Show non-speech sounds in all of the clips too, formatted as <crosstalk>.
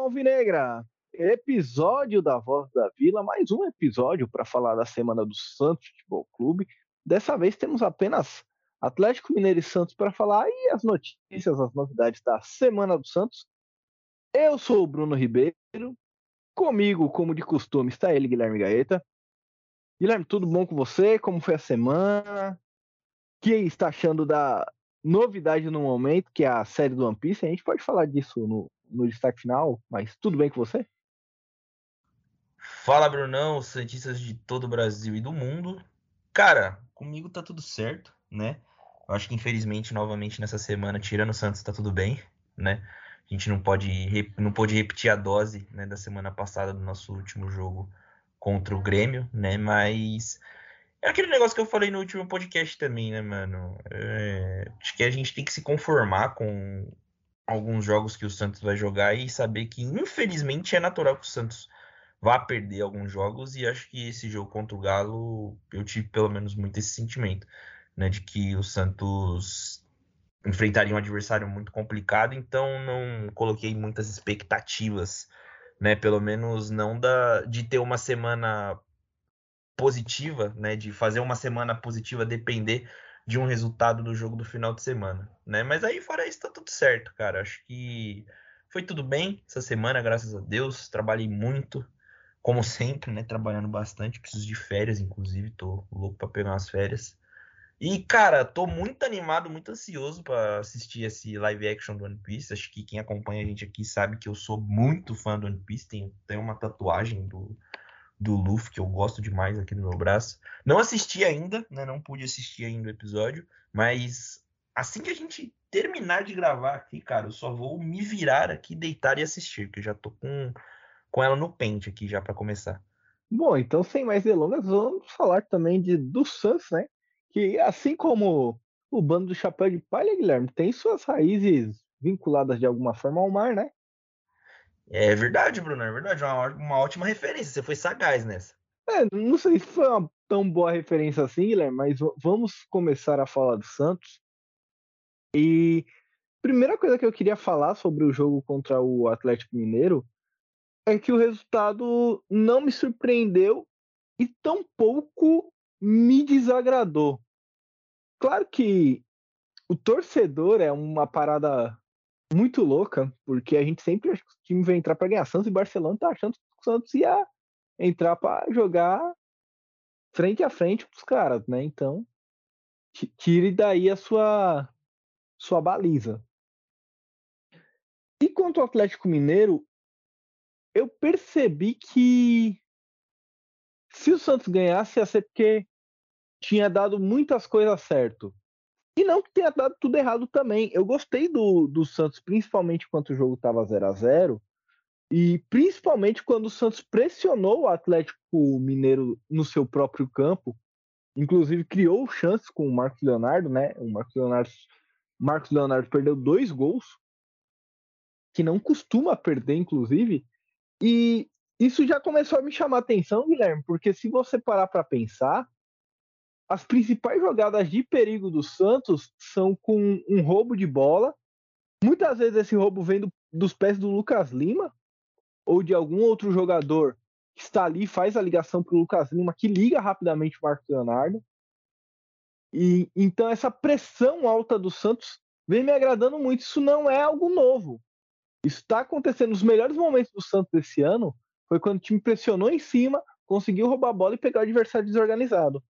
alvinegra! Episódio da Voz da Vila, mais um episódio para falar da semana do Santos Futebol Clube. Dessa vez temos apenas Atlético Mineiro e Santos para falar e as notícias, as novidades da semana do Santos. Eu sou o Bruno Ribeiro, comigo, como de costume, está ele, Guilherme Gaeta. Guilherme, tudo bom com você? Como foi a semana? O que está achando da novidade no momento, que é a série do One Piece? A gente pode falar disso no, no destaque final, mas tudo bem com você? Fala, Brunão, Santistas de todo o Brasil e do mundo. Cara, comigo tá tudo certo, né? Eu acho que infelizmente, novamente nessa semana, tirando o Santos, tá tudo bem, né? A gente não pode, não pode repetir a dose né, da semana passada do nosso último jogo contra o Grêmio, né? Mas é aquele negócio que eu falei no último podcast também, né, mano? É, acho que a gente tem que se conformar com alguns jogos que o Santos vai jogar e saber que, infelizmente, é natural que o Santos vá perder alguns jogos e acho que esse jogo contra o Galo eu tive pelo menos muito esse sentimento, né, de que o Santos enfrentaria um adversário muito complicado, então não coloquei muitas expectativas, né, pelo menos não da de ter uma semana positiva, né, de fazer uma semana positiva depender de um resultado do jogo do final de semana, né? Mas aí fora isso tá tudo certo, cara. Acho que foi tudo bem essa semana, graças a Deus. Trabalhei muito, como sempre, né? Trabalhando bastante. Preciso de férias, inclusive. Tô louco para pegar umas férias. E, cara, tô muito animado, muito ansioso para assistir esse live action do One Piece. Acho que quem acompanha a gente aqui sabe que eu sou muito fã do One Piece. Tenho, tenho uma tatuagem do, do Luffy que eu gosto demais aqui no meu braço. Não assisti ainda, né? Não pude assistir ainda o episódio, mas assim que a gente terminar de gravar aqui, cara, eu só vou me virar aqui, deitar e assistir, que eu já tô com com ela no pente aqui já para começar. Bom, então sem mais delongas, vamos falar também de do Suns, né? Que assim como o bando do Chapéu de Palha, Guilherme, tem suas raízes vinculadas de alguma forma ao mar, né? É verdade, Bruno, é verdade. Uma, uma ótima referência. Você foi sagaz nessa. É, não sei se foi uma tão boa referência assim, Guilherme, mas vamos começar a falar do Santos. E primeira coisa que eu queria falar sobre o jogo contra o Atlético Mineiro é que o resultado não me surpreendeu e tampouco me desagradou. Claro que o torcedor é uma parada muito louca, porque a gente sempre acha que o time vai entrar para ganhar. Santos e Barcelona tá achando que o Santos ia entrar para jogar frente a frente com os caras, né? Então, tire daí a sua sua baliza. E quanto ao Atlético Mineiro, eu percebi que se o Santos ganhasse ia ser porque tinha dado muitas coisas certo. E não que tenha dado tudo errado também. Eu gostei do, do Santos, principalmente quando o jogo estava 0 a 0 e principalmente quando o Santos pressionou o Atlético Mineiro no seu próprio campo. Inclusive criou chances com o Marcos Leonardo, né? O Marcos Leonardo, Marcos Leonardo perdeu dois gols, que não costuma perder, inclusive. E isso já começou a me chamar a atenção, Guilherme, porque se você parar para pensar, as principais jogadas de perigo do Santos são com um roubo de bola. Muitas vezes esse roubo vem do, dos pés do Lucas Lima ou de algum outro jogador que está ali, faz a ligação para o Lucas Lima, que liga rapidamente o Marcos Leonardo. E então essa pressão alta do Santos vem me agradando muito. Isso não é algo novo. Isso está acontecendo nos melhores momentos do Santos esse ano. Foi quando o time pressionou em cima, conseguiu roubar a bola e pegar o adversário desorganizado.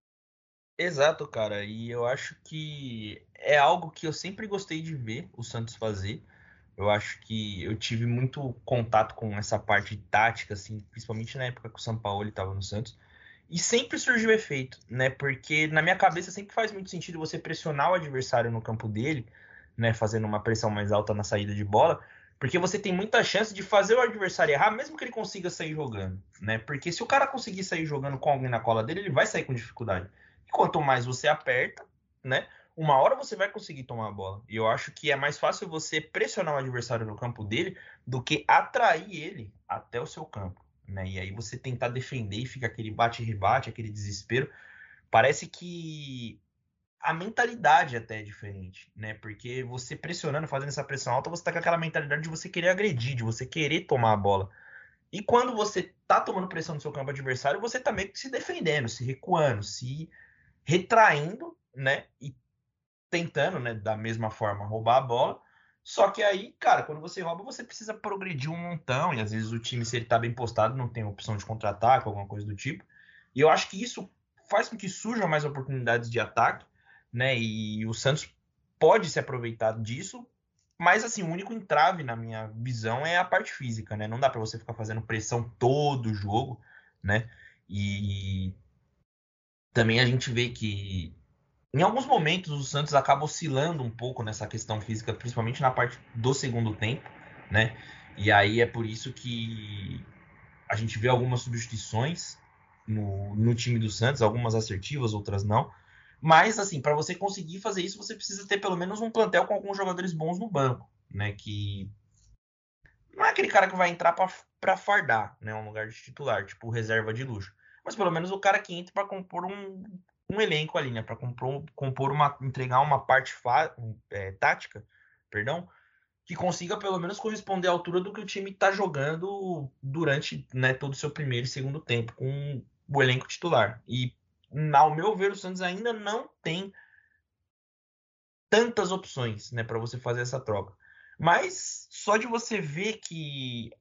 Exato, cara. E eu acho que é algo que eu sempre gostei de ver o Santos fazer. Eu acho que eu tive muito contato com essa parte tática, assim, principalmente na época que o São Paulo estava no Santos. E sempre surgiu efeito, né? Porque na minha cabeça sempre faz muito sentido você pressionar o adversário no campo dele, né? Fazendo uma pressão mais alta na saída de bola, porque você tem muita chance de fazer o adversário errar, mesmo que ele consiga sair jogando, né? Porque se o cara conseguir sair jogando com alguém na cola dele, ele vai sair com dificuldade. Quanto mais você aperta, né? Uma hora você vai conseguir tomar a bola. E eu acho que é mais fácil você pressionar o adversário no campo dele do que atrair ele até o seu campo. Né? E aí você tentar defender e fica aquele bate-rebate, aquele desespero. Parece que a mentalidade até é diferente, né? Porque você pressionando, fazendo essa pressão alta, você tá com aquela mentalidade de você querer agredir, de você querer tomar a bola. E quando você tá tomando pressão no seu campo adversário, você tá meio que se defendendo, se recuando, se retraindo, né? E tentando, né, da mesma forma, roubar a bola. Só que aí, cara, quando você rouba, você precisa progredir um montão. E às vezes o time, se ele tá bem postado, não tem opção de contra-ataque, alguma coisa do tipo. E eu acho que isso faz com que surjam mais oportunidades de ataque, né? E o Santos pode se aproveitar disso. Mas assim, o único entrave na minha visão é a parte física, né? Não dá para você ficar fazendo pressão todo o jogo, né? E também a gente vê que em alguns momentos o Santos acaba oscilando um pouco nessa questão física, principalmente na parte do segundo tempo, né? E aí é por isso que a gente vê algumas substituições no, no time do Santos, algumas assertivas, outras não. Mas, assim, para você conseguir fazer isso, você precisa ter pelo menos um plantel com alguns jogadores bons no banco, né? Que não é aquele cara que vai entrar para fardar, né? Um lugar de titular, tipo reserva de luxo. Mas pelo menos o cara que entra para compor um, um elenco ali, né? Para compor, compor uma, entregar uma parte é, tática, perdão, que consiga pelo menos corresponder à altura do que o time está jogando durante né, todo o seu primeiro e segundo tempo com o elenco titular. E, ao meu ver, o Santos ainda não tem tantas opções né, para você fazer essa troca. Mas só de você ver que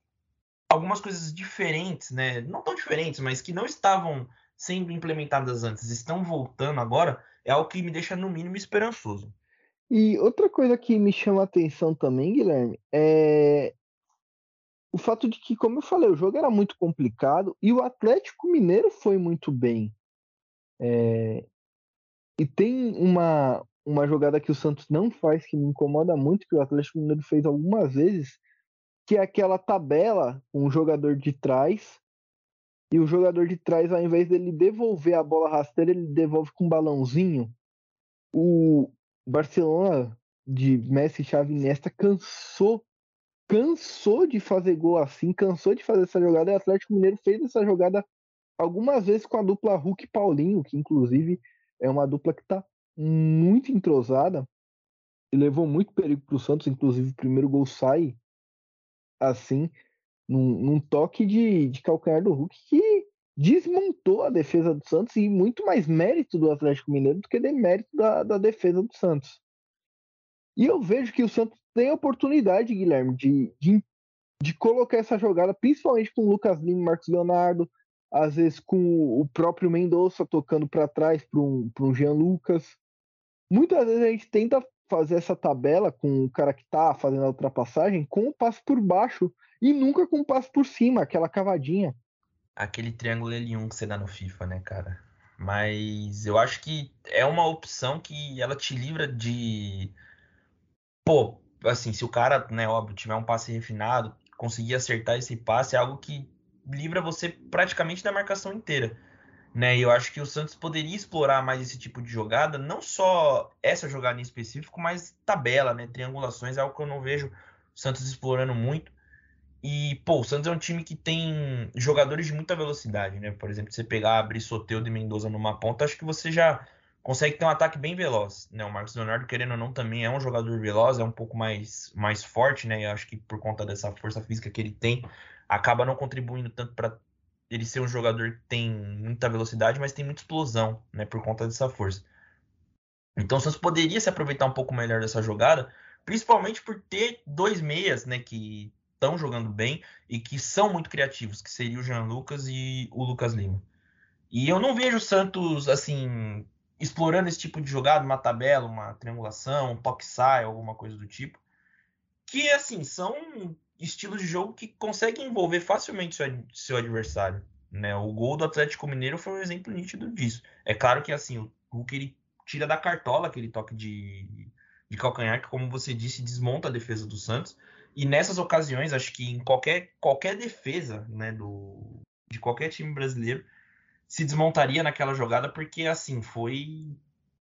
algumas coisas diferentes, né, não tão diferentes, mas que não estavam sendo implementadas antes estão voltando agora, é algo que me deixa, no mínimo, esperançoso. E outra coisa que me chama a atenção também, Guilherme, é o fato de que, como eu falei, o jogo era muito complicado e o Atlético Mineiro foi muito bem. É... E tem uma, uma jogada que o Santos não faz que me incomoda muito, que o Atlético Mineiro fez algumas vezes, que é aquela tabela o jogador de trás e o jogador de trás, ao invés dele devolver a bola rasteira, ele devolve com um balãozinho. O Barcelona de Messi, Xavi Nesta cansou, cansou de fazer gol assim, cansou de fazer essa jogada. E o Atlético Mineiro fez essa jogada algumas vezes com a dupla Hulk Paulinho, que inclusive é uma dupla que está muito entrosada e levou muito perigo para o Santos. Inclusive, o primeiro gol sai assim num, num toque de, de calcanhar do Hulk que desmontou a defesa do Santos e muito mais mérito do Atlético Mineiro do que demérito da, da defesa do Santos. E eu vejo que o Santos tem a oportunidade, Guilherme, de, de, de colocar essa jogada, principalmente com o Lucas Lima e Marcos Leonardo, às vezes com o próprio Mendonça tocando para trás para um, um Jean Lucas. Muitas vezes a gente tenta fazer essa tabela com o cara que está fazendo a ultrapassagem com o passo por baixo e nunca com o passo por cima, aquela cavadinha. Aquele triângulo L1 que você dá no FIFA, né, cara? Mas eu acho que é uma opção que ela te livra de. Pô, assim, se o cara, né, óbvio, tiver um passe refinado, conseguir acertar esse passe, é algo que livra você praticamente da marcação inteira né? E eu acho que o Santos poderia explorar mais esse tipo de jogada, não só essa jogada em específico, mas tabela, né? Triangulações é algo que eu não vejo o Santos explorando muito. E, pô, o Santos é um time que tem jogadores de muita velocidade, né? Por exemplo, você pegar, abrir Soteudo e Mendoza numa ponta, acho que você já consegue ter um ataque bem veloz, né? O Marcos Leonardo, querendo ou não, também é um jogador veloz, é um pouco mais, mais forte, né? Eu acho que por conta dessa força física que ele tem, acaba não contribuindo tanto para ele ser um jogador que tem muita velocidade, mas tem muita explosão, né, por conta dessa força. Então o Santos poderia se aproveitar um pouco melhor dessa jogada, principalmente por ter dois meias, né, que estão jogando bem e que são muito criativos, que seria o Jean Lucas e o Lucas Lima. E eu não vejo o Santos assim explorando esse tipo de jogada, uma tabela, uma triangulação, um sai, alguma coisa do tipo, que assim são estilos de jogo que conseguem envolver facilmente seu, seu adversário. Né? O gol do Atlético Mineiro foi um exemplo nítido disso. É claro que assim, o Hulk ele tira da cartola aquele toque de, de calcanhar, que, como você disse, desmonta a defesa do Santos. E nessas ocasiões, acho que em qualquer, qualquer defesa né, do, de qualquer time brasileiro se desmontaria naquela jogada, porque assim, foi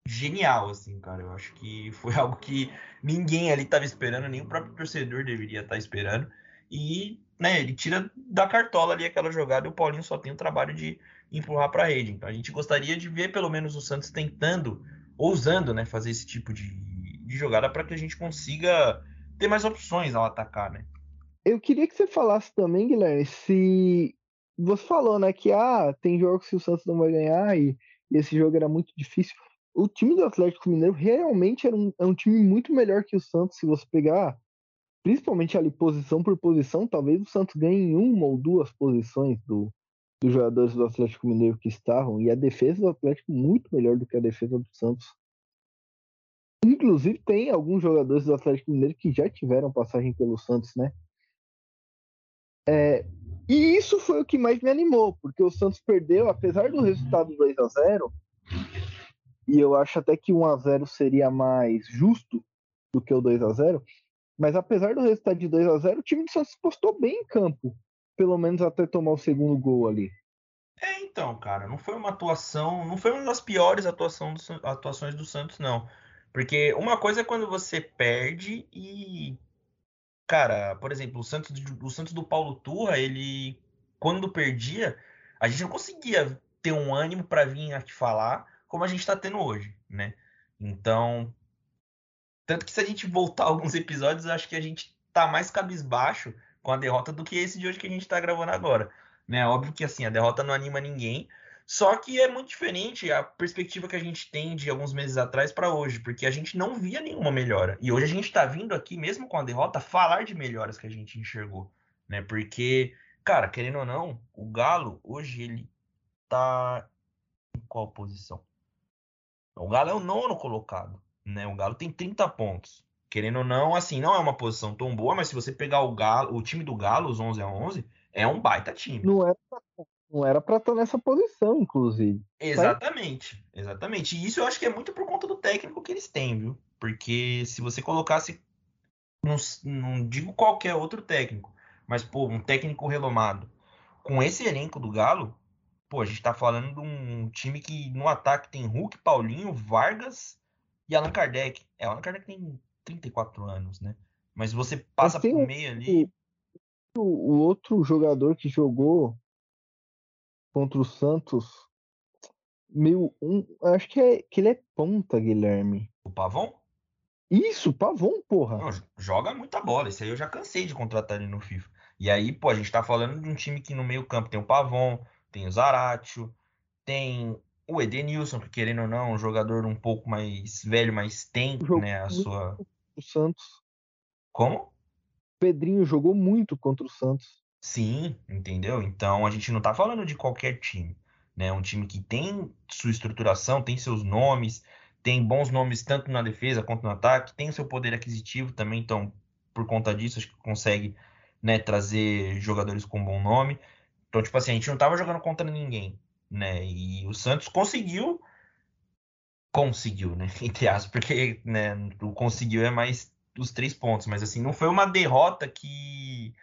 genial, assim, cara. Eu acho que foi <laughs> algo que ninguém ali estava esperando, nem o próprio torcedor deveria estar tá esperando. E, né, ele tira da cartola ali aquela jogada e o Paulinho só tem o trabalho de empurrar para a rede. Então a gente gostaria de ver pelo menos o Santos tentando ousando, né, fazer esse tipo de, de jogada para que a gente consiga ter mais opções ao atacar, né? Eu queria que você falasse também, Guilherme, se você falou, né, que ah, tem jogos que o Santos não vai ganhar e, e esse jogo era muito difícil. O time do Atlético Mineiro realmente era um, é um time muito melhor que o Santos, se você pegar principalmente ali posição por posição, talvez o Santos ganhe uma ou duas posições do, dos jogadores do Atlético Mineiro que estavam, e a defesa do Atlético muito melhor do que a defesa do Santos. Inclusive, tem alguns jogadores do Atlético Mineiro que já tiveram passagem pelo Santos, né? É, e isso foi o que mais me animou, porque o Santos perdeu, apesar do resultado 2 a 0 e eu acho até que 1 a 0 seria mais justo do que o 2 a 0 mas apesar do resultado de 2 a 0 o time do Santos postou bem em campo, pelo menos até tomar o segundo gol ali. É, então, cara, não foi uma atuação, não foi uma das piores atuação do, atuações do Santos, não. Porque uma coisa é quando você perde e. Cara, por exemplo, o Santos, o Santos do Paulo Turra, ele. Quando perdia, a gente não conseguia ter um ânimo para vir aqui falar como a gente está tendo hoje, né? Então. Tanto que se a gente voltar <laughs> alguns episódios, acho que a gente tá mais cabisbaixo com a derrota do que esse de hoje que a gente tá gravando agora. Né? Óbvio que assim, a derrota não anima ninguém, só que é muito diferente a perspectiva que a gente tem de alguns meses atrás para hoje, porque a gente não via nenhuma melhora. E hoje a gente está vindo aqui, mesmo com a derrota, falar de melhoras que a gente enxergou, né? Porque, cara, querendo ou não, o Galo hoje ele tá em qual posição? O Galo é o nono colocado, né? O Galo tem 30 pontos. Querendo ou não, assim, não é uma posição tão boa, mas se você pegar o Galo, o time do Galo, os 11 a 11, é um baita time. Não era pra não era para estar nessa posição, inclusive. Exatamente, exatamente. E isso eu acho que é muito por conta do técnico que eles têm, viu? Porque se você colocasse, não, não digo qualquer outro técnico, mas pô, um técnico renomado, com esse elenco do Galo, pô, a gente tá falando de um time que no ataque tem Hulk, Paulinho, Vargas e Allan Kardec. É, Allan Kardec tem 34 anos, né? Mas você passa por meio ali. O, outro jogador que jogou contra o Santos. Meu, um, acho que, é, que ele é ponta, Guilherme. O Pavon? Isso, Pavon, porra. Não, joga muita bola. Isso aí eu já cansei de contratar ele no FIFA. E aí, pô, a gente tá falando de um time que no meio-campo tem o Pavon, tem o Zaratio, tem o Edenilson, que querendo ou não, um jogador um pouco mais velho, mas tem, né, a sua. O Santos. Como? Pedrinho jogou muito contra o Santos. Sim, entendeu? Então a gente não tá falando de qualquer time, né? Um time que tem sua estruturação, tem seus nomes, tem bons nomes tanto na defesa quanto no ataque, tem seu poder aquisitivo também, então por conta disso acho que consegue, né, trazer jogadores com bom nome. Então, tipo assim, a gente não tava jogando contra ninguém, né? E o Santos conseguiu conseguiu, né? <laughs> Entre aspas, porque né, o conseguiu é mais os três pontos, mas assim, não foi uma derrota que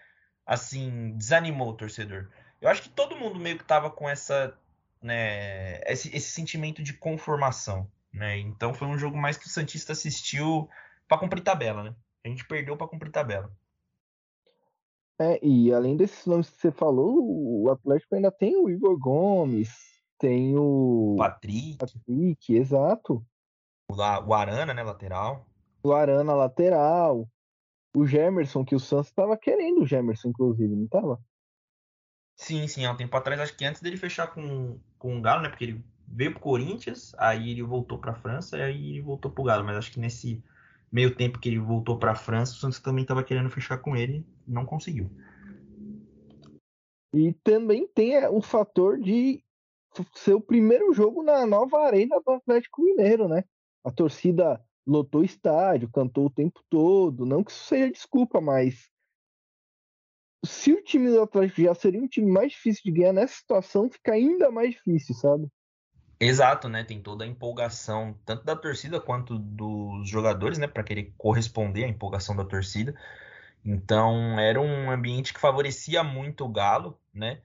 assim, desanimou o torcedor. Eu acho que todo mundo meio que tava com essa, né, esse, esse sentimento de conformação, né? Então foi um jogo mais que o Santista assistiu para cumprir tabela, né? A gente perdeu para cumprir tabela. É, e além desses nomes que você falou, o Atlético ainda tem o Igor Gomes, tem o Patrick, Patrick exato. O, o Arana, né, lateral. O Arana lateral o Gemerson, que o Santos estava querendo o Gemerson, inclusive, não estava? Sim, sim, há um tempo atrás, acho que antes dele fechar com, com o Galo, né? Porque ele veio pro Corinthians, aí ele voltou pra França e aí ele voltou pro Galo. Mas acho que nesse meio tempo que ele voltou pra França, o Santos também estava querendo fechar com ele não conseguiu. E também tem é, o fator de ser o primeiro jogo na nova arena do Atlético Mineiro, né? A torcida lotou o estádio, cantou o tempo todo. Não que isso seja desculpa, mas se o time do Atlético já seria um time mais difícil de ganhar nessa situação, fica ainda mais difícil, sabe? Exato, né? Tem toda a empolgação, tanto da torcida quanto dos jogadores, né? Para querer corresponder à empolgação da torcida. Então, era um ambiente que favorecia muito o Galo, né?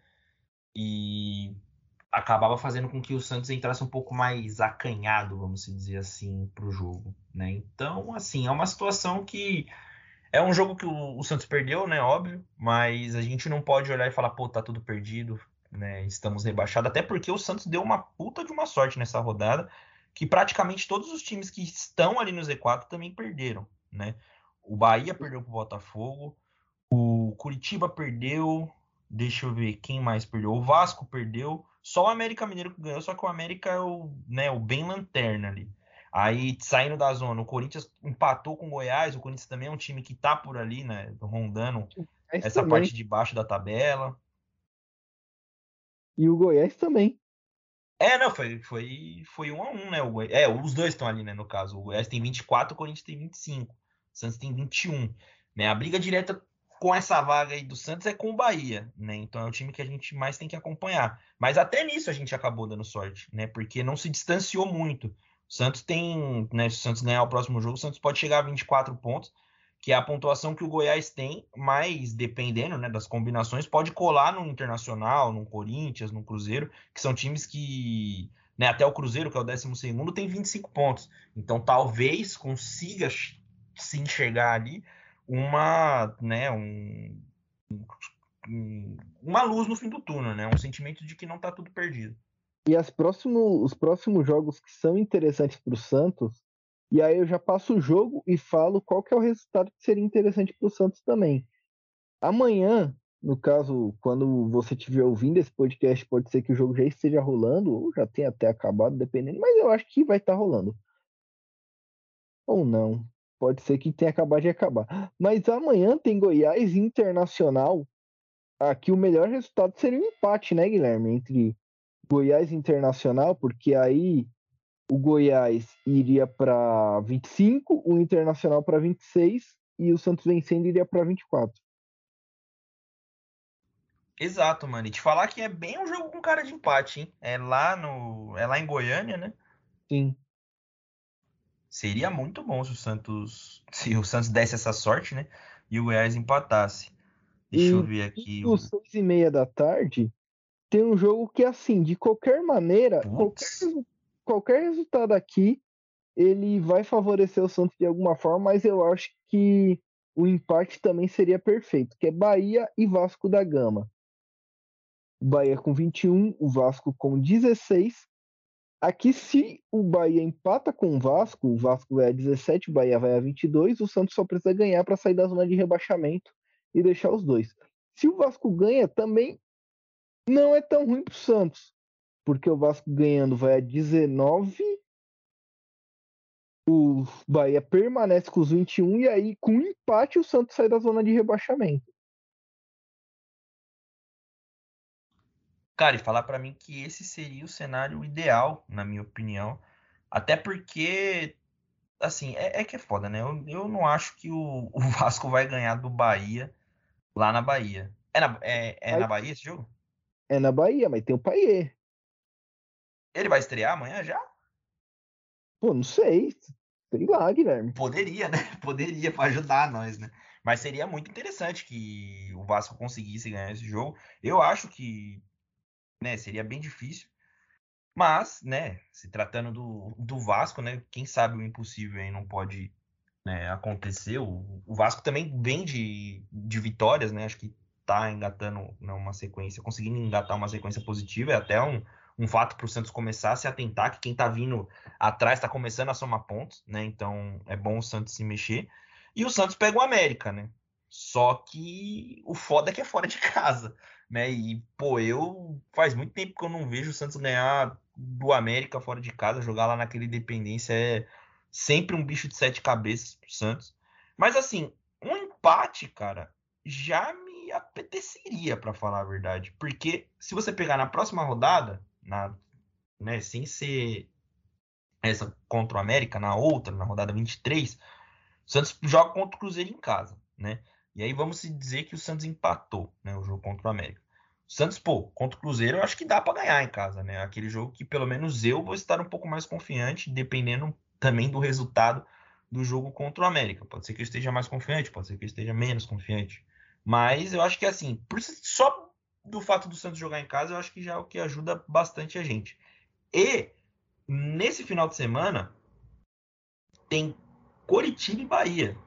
E acabava fazendo com que o Santos entrasse um pouco mais acanhado, vamos dizer assim, para o jogo, né? Então, assim, é uma situação que é um jogo que o, o, Santos perdeu, né? Óbvio, mas a gente não pode olhar e falar, pô, tá tudo perdido, né? Estamos rebaixados, até porque o Santos deu uma puta de uma sorte nessa rodada, que praticamente todos os times que estão ali no Z4 também perderam, né? O Bahia perdeu para o Botafogo, o Curitiba perdeu, deixa eu ver quem mais perdeu. O Vasco perdeu, só o América Mineiro que ganhou, só que o América é o, né, o bem lanterna ali. Aí, saindo da zona, o Corinthians empatou com o Goiás. O Corinthians também é um time que tá por ali, né? Rondando essa também. parte de baixo da tabela. E o Goiás também. É, não, foi, foi, foi um a um, né? O é, os dois estão ali, né? No caso, o Goiás tem 24, o Corinthians tem 25. O Santos tem 21. Né? A briga direta com essa vaga aí do Santos é com o Bahia, né? Então é o time que a gente mais tem que acompanhar. Mas até nisso a gente acabou dando sorte, né? Porque não se distanciou muito. O Santos tem, né? Se o Santos ganhar o próximo jogo, o Santos pode chegar a 24 pontos que é a pontuação que o Goiás tem, mas dependendo né, das combinações, pode colar no Internacional, no Corinthians, no Cruzeiro, que são times que. Né, até o Cruzeiro, que é o 12, tem 25 pontos. Então talvez consiga se enxergar ali uma, né, um, um, uma luz no fim do túnel, né? Um sentimento de que não está tudo perdido. E próximo, os próximos jogos que são interessantes para o Santos e aí eu já passo o jogo e falo qual que é o resultado que seria interessante para o Santos também. Amanhã, no caso, quando você estiver ouvindo esse podcast, pode ser que o jogo já esteja rolando, ou já tenha até acabado, dependendo, mas eu acho que vai estar tá rolando. Ou não. Pode ser que tenha acabado de acabar. Mas amanhã tem Goiás Internacional. Aqui o melhor resultado seria um empate, né, Guilherme? Entre Goiás Internacional, porque aí o Goiás iria para 25, o Internacional para 26 e o Santos vencendo iria para 24. Exato, mano. E te falar que é bem um jogo com cara de empate, hein? É lá no, é lá em Goiânia, né? Sim. Seria muito bom se o Santos, se o Santos desse essa sorte, né? E o Goiás empatasse. Deixa e, eu ver aqui. Às seis e meia da tarde tem um jogo que assim, de qualquer maneira, qualquer qualquer resultado aqui ele vai favorecer o Santos de alguma forma, mas eu acho que o empate também seria perfeito, que é Bahia e Vasco da Gama. Bahia com 21, o Vasco com 16. Aqui, se o Bahia empata com o Vasco, o Vasco vai a 17, o Bahia vai a 22, o Santos só precisa ganhar para sair da zona de rebaixamento e deixar os dois. Se o Vasco ganha, também não é tão ruim para o Santos, porque o Vasco ganhando vai a 19. O Bahia permanece com os 21 e aí com empate o Santos sai da zona de rebaixamento. Cara, e falar para mim que esse seria o cenário ideal, na minha opinião. Até porque, assim, é, é que é foda, né? Eu, eu não acho que o, o, <laughs> Vasco vai ganhar do Bahia lá na Bahia. É na, é, é na Bahia esse jogo? É na Bahia, mas tem o Paier. Ele vai estrear amanhã já? Pô, não sei. Sei lá, Guilherme. Poderia, né? <laughs> Poderia para ajudar nós, né? Mas seria muito interessante que o Vasco conseguisse ganhar esse jogo. Eu acho que né, seria bem difícil. Mas, né, se tratando do, do Vasco, né, quem sabe o impossível aí não pode né, acontecer. O, o Vasco também vem de, de vitórias, né? Acho que tá engatando né, uma sequência, conseguindo engatar uma sequência positiva. É até um, um fato para o Santos começar a se atentar que quem está vindo atrás está começando a somar pontos, né? Então é bom o Santos se mexer. E o Santos pega o América, né? Só que o foda é que é fora de <laughs> casa, né? E, pô, eu faz muito tempo que eu não vejo o Santos ganhar do América fora de casa, jogar lá naquele Independência é sempre um bicho de sete cabeças pro Santos. Mas assim, um empate, cara, já me apeteceria, para falar a verdade. Porque se você pegar na próxima rodada, na, né, sem ser essa contra o América, na outra, na rodada 23, o Santos joga contra o Cruzeiro em casa, né? E aí vamos dizer que o Santos empatou, né, o jogo contra o América. O Santos, pô, contra o Cruzeiro, eu acho que dá para ganhar em casa, né? Aquele jogo que pelo menos eu vou estar um pouco mais confiante, dependendo também do resultado do jogo contra o América. Pode ser que eu esteja mais confiante, pode ser que eu esteja menos confiante. Mas eu acho que assim, só do fato do Santos jogar em casa, eu acho que já é o que ajuda bastante a gente. E nesse final de semana tem Coritiba e Bahia.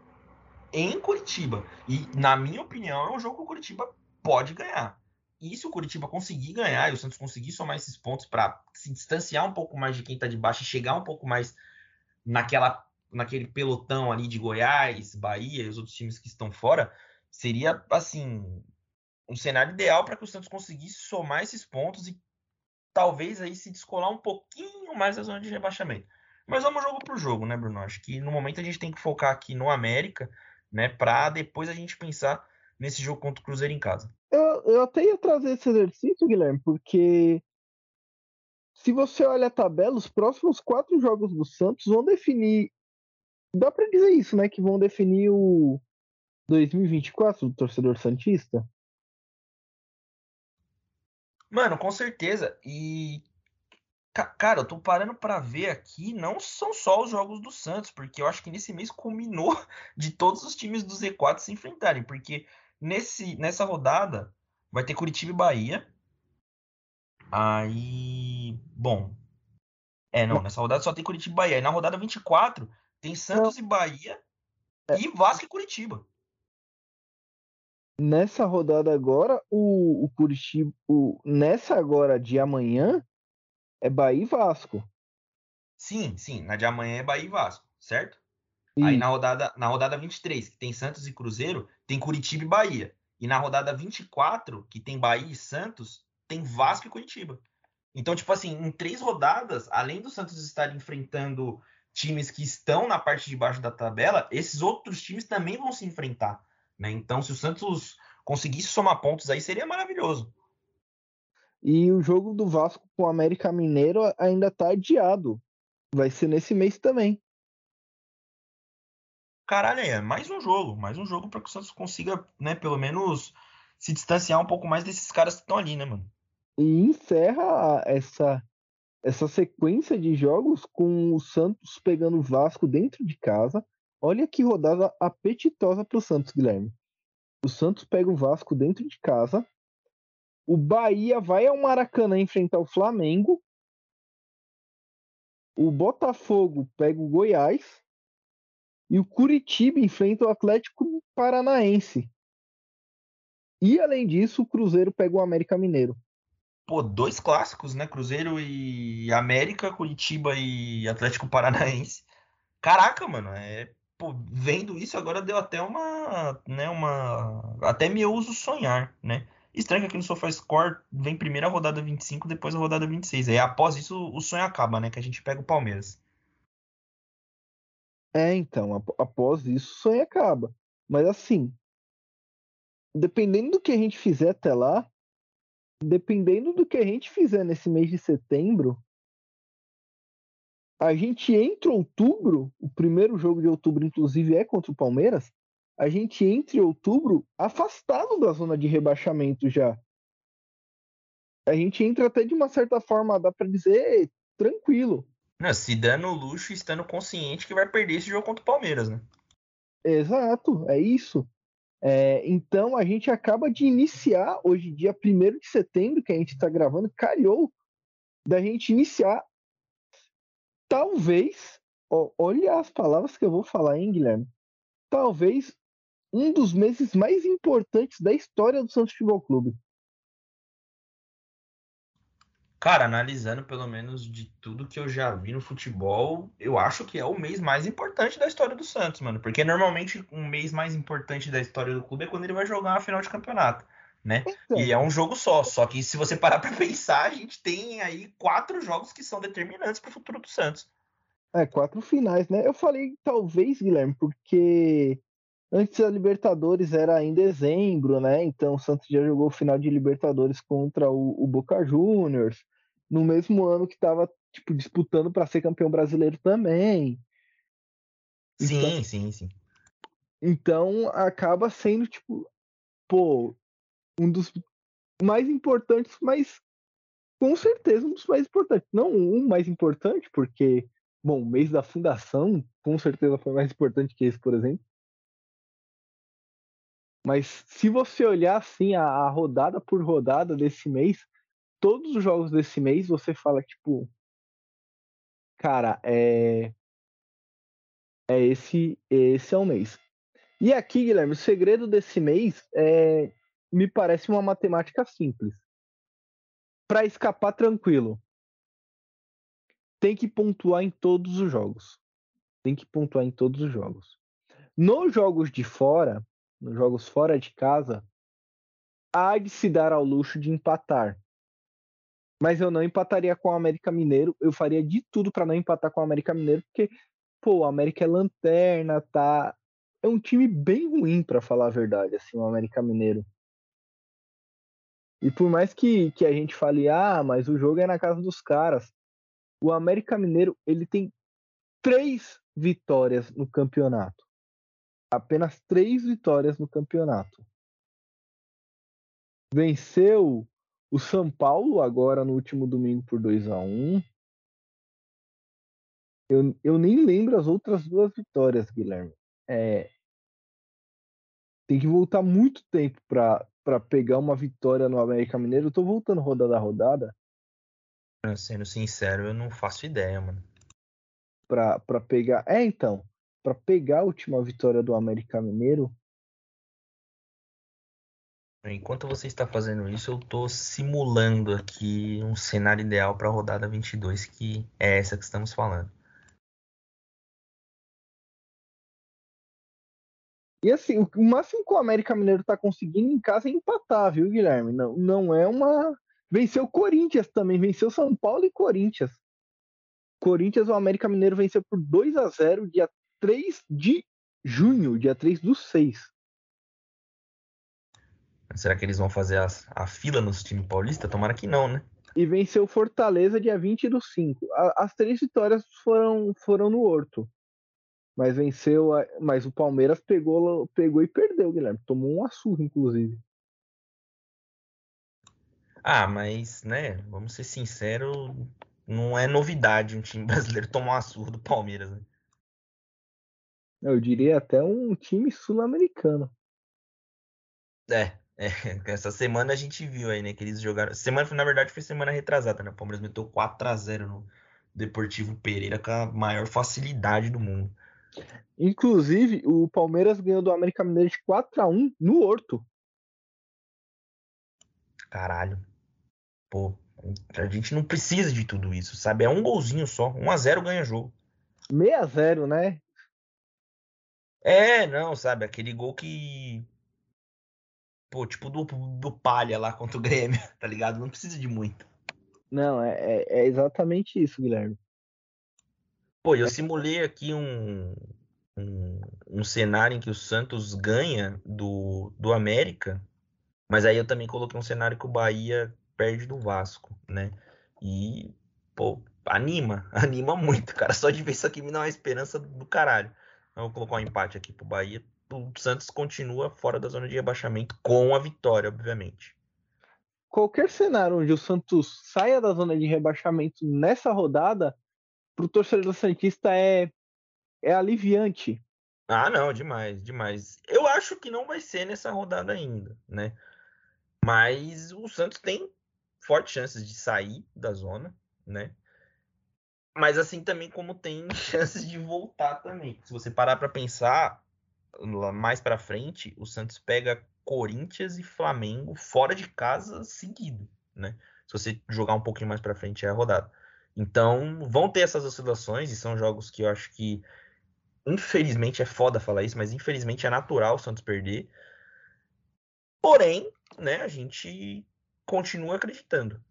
Em Curitiba. E, na minha opinião, é um jogo que o Curitiba pode ganhar. E se o Curitiba conseguir ganhar e o Santos conseguir somar esses pontos para se distanciar um pouco mais de quem está de baixo e chegar um pouco mais naquela, naquele pelotão ali de Goiás, Bahia e os outros times que estão fora, seria assim um cenário ideal para que o Santos conseguisse somar esses pontos e talvez aí se descolar um pouquinho mais da zona de rebaixamento. Mas vamos jogo por jogo, né, Bruno? Acho que no momento a gente tem que focar aqui no América, né, para depois a gente pensar nesse jogo contra o Cruzeiro em casa. Eu, eu até ia trazer esse exercício, Guilherme, porque se você olha a tabela, os próximos quatro jogos do Santos vão definir. Dá para dizer isso, né? Que vão definir o 2024 do torcedor Santista? Mano, com certeza. E. Cara, eu tô parando para ver aqui, não são só os jogos do Santos, porque eu acho que nesse mês culminou <laughs> de todos os times do Z4 se enfrentarem, porque Nesse, nessa rodada vai ter Curitiba e Bahia. Aí, bom. É, não, nessa rodada só tem Curitiba e Bahia. Aí na rodada 24 tem Santos não. e Bahia é. e Vasco e Curitiba. Nessa rodada agora, o, o Curitiba. O, nessa agora de amanhã é Bahia e Vasco. Sim, sim. Na de amanhã é Bahia e Vasco, certo? Aí na rodada, na rodada 23, que tem Santos e Cruzeiro, tem Curitiba e Bahia. E na rodada 24, que tem Bahia e Santos, tem Vasco e Curitiba. Então, tipo assim, em três rodadas, além do Santos estar enfrentando times que estão na parte de baixo da tabela, esses outros times também vão se enfrentar. Né? Então, se o Santos conseguisse somar pontos aí, seria maravilhoso. E o jogo do Vasco com o América Mineiro ainda está adiado. Vai ser nesse mês também caralho, é mais um jogo, mais um jogo para que o Santos consiga, né, pelo menos se distanciar um pouco mais desses caras que estão ali, né, mano? E encerra essa essa sequência de jogos com o Santos pegando o Vasco dentro de casa. Olha que rodada apetitosa para o Santos, Guilherme. O Santos pega o Vasco dentro de casa. O Bahia vai ao Maracanã enfrentar o Flamengo. O Botafogo pega o Goiás. E o Curitiba enfrenta o Atlético Paranaense. E além disso, o Cruzeiro pega o América Mineiro. Pô, dois clássicos, né? Cruzeiro e América, Curitiba e Atlético Paranaense. Caraca, mano, é, pô, vendo isso agora deu até uma, né, uma, até me uso sonhar, né? Estranho que aqui no SofaScore vem primeiro a rodada 25, depois a rodada 26. Aí após isso o sonho acaba, né? Que a gente pega o Palmeiras. É, então, após isso o sonho acaba. Mas assim, dependendo do que a gente fizer até lá, dependendo do que a gente fizer nesse mês de setembro, a gente entra outubro, o primeiro jogo de outubro, inclusive, é contra o Palmeiras. A gente entra em outubro afastado da zona de rebaixamento já. A gente entra até de uma certa forma, dá para dizer, tranquilo. Não, se dando o luxo estando consciente que vai perder esse jogo contra o Palmeiras, né? Exato, é isso. É, então a gente acaba de iniciar, hoje, dia 1 de setembro, que a gente está gravando, calhou da gente iniciar. Talvez, ó, olha as palavras que eu vou falar, hein, Guilherme? Talvez um dos meses mais importantes da história do Santos Futebol Clube. Cara, analisando pelo menos de tudo que eu já vi no futebol, eu acho que é o mês mais importante da história do Santos, mano. Porque normalmente um mês mais importante da história do clube é quando ele vai jogar uma final de campeonato, né? Então. E é um jogo só. Só que se você parar pra <laughs> pensar, a gente tem aí quatro jogos que são determinantes pro futuro do Santos. É, quatro finais, né? Eu falei talvez, Guilherme, porque antes a Libertadores era em dezembro, né? Então o Santos já jogou o final de Libertadores contra o, o Boca Juniors no mesmo ano que estava tipo, disputando para ser campeão brasileiro também. Sim, então, sim, sim. Então acaba sendo, tipo, pô, um dos mais importantes, mas com certeza um dos mais importantes. Não um mais importante, porque, bom, o mês da fundação com certeza foi mais importante que esse, por exemplo. Mas se você olhar assim a, a rodada por rodada desse mês, todos os jogos desse mês você fala, tipo, cara, é. É esse, esse é o mês. E aqui, Guilherme, o segredo desse mês é me parece uma matemática simples. Para escapar tranquilo, tem que pontuar em todos os jogos. Tem que pontuar em todos os jogos. Nos jogos de fora, nos jogos fora de casa, há de se dar ao luxo de empatar. Mas eu não empataria com o América Mineiro. Eu faria de tudo para não empatar com o América Mineiro, porque, pô, o América é lanterna, tá? É um time bem ruim, para falar a verdade, assim, o América Mineiro. E por mais que, que a gente fale, ah, mas o jogo é na casa dos caras, o América Mineiro ele tem três vitórias no campeonato. Apenas três vitórias no campeonato. Venceu o São Paulo agora no último domingo por 2 a 1 eu, eu nem lembro as outras duas vitórias, Guilherme. É, tem que voltar muito tempo para para pegar uma vitória no América Mineiro. Eu tô voltando rodada a rodada. Sendo sincero, eu não faço ideia, mano. Pra, pra pegar. É, então. Pra pegar a última vitória do América Mineiro. Enquanto você está fazendo isso, eu tô simulando aqui um cenário ideal para a rodada 22, que é essa que estamos falando. E assim, o máximo que o América Mineiro tá conseguindo em casa é empatar, viu, Guilherme? Não, não é uma. Venceu o Corinthians também, venceu São Paulo e Corinthians. Corinthians, o América Mineiro venceu por 2 a 0 dia 3 de junho, dia 3 do 6. Será que eles vão fazer a, a fila nos times paulistas? Tomara que não, né? E venceu Fortaleza dia 20 do 5. A, as três vitórias foram, foram no Horto. Mas venceu, mas o Palmeiras pegou, pegou e perdeu, Guilherme. Tomou um açúcar, inclusive. Ah, mas, né, vamos ser sinceros, não é novidade um time <laughs> brasileiro tomar uma surra do Palmeiras, né? Eu diria até um time sul-americano. É, é, <laughs> essa semana a gente viu aí, né, que eles jogaram. Semana, na verdade, foi semana retrasada, né? O Palmeiras meteu 4 a 0 no Deportivo Pereira com a maior facilidade do mundo. Inclusive, o Palmeiras ganhou do América Mineiro de 4 a 1 no Horto. Caralho. Pô, a gente não precisa de tudo isso, sabe? É um golzinho só. 1 a 0 ganha jogo. 6 a 0 né? É, não, sabe? Aquele gol que. Pô, tipo do, do Palha lá contra o Grêmio, <laughs> tá ligado? Não precisa de muito. Não, é, é, é exatamente isso, Guilherme. Pô, eu simulei aqui um, um, um, cenário em que o Santos ganha do, do América, mas aí eu também coloquei um cenário que o Bahia perde do Vasco, né? E, pô, anima, <laughs> anima muito, cara. Só de ver isso aqui me dá uma esperança do caralho. Eu vou colocar um empate aqui pro Bahia. O Santos continua fora da zona de rebaixamento com a vitória, obviamente. Qualquer cenário onde o Santos saia da zona de rebaixamento nessa rodada pro torcedor santista é é aliviante. Ah, não, demais, demais. Eu acho que não vai ser nessa rodada ainda, né? Mas o Santos tem fortes chances de sair da zona, né? Mas assim também como tem <laughs> chances de voltar também. Se você parar para pensar mais para frente, o Santos pega Corinthians e Flamengo fora de casa seguido, né? Se você jogar um pouquinho mais para frente é a rodada. Então, vão ter essas oscilações, e são jogos que eu acho que, infelizmente, é foda falar isso, mas infelizmente é natural o Santos perder. Porém, né, a gente continua acreditando.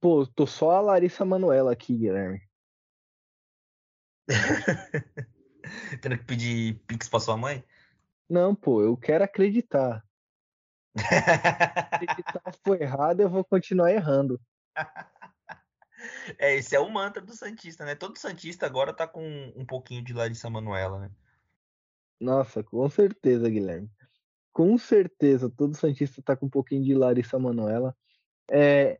Pô, tô só a Larissa Manuela aqui, Guilherme. <laughs> Tendo que pedir pix pra sua mãe? Não, pô, eu quero acreditar. <laughs> acreditar foi errado, eu vou continuar errando. <laughs> É, esse é o mantra do Santista, né? Todo Santista agora tá com um pouquinho de Larissa Manuela, né? Nossa, com certeza, Guilherme. Com certeza, todo Santista tá com um pouquinho de Larissa Manuela. É,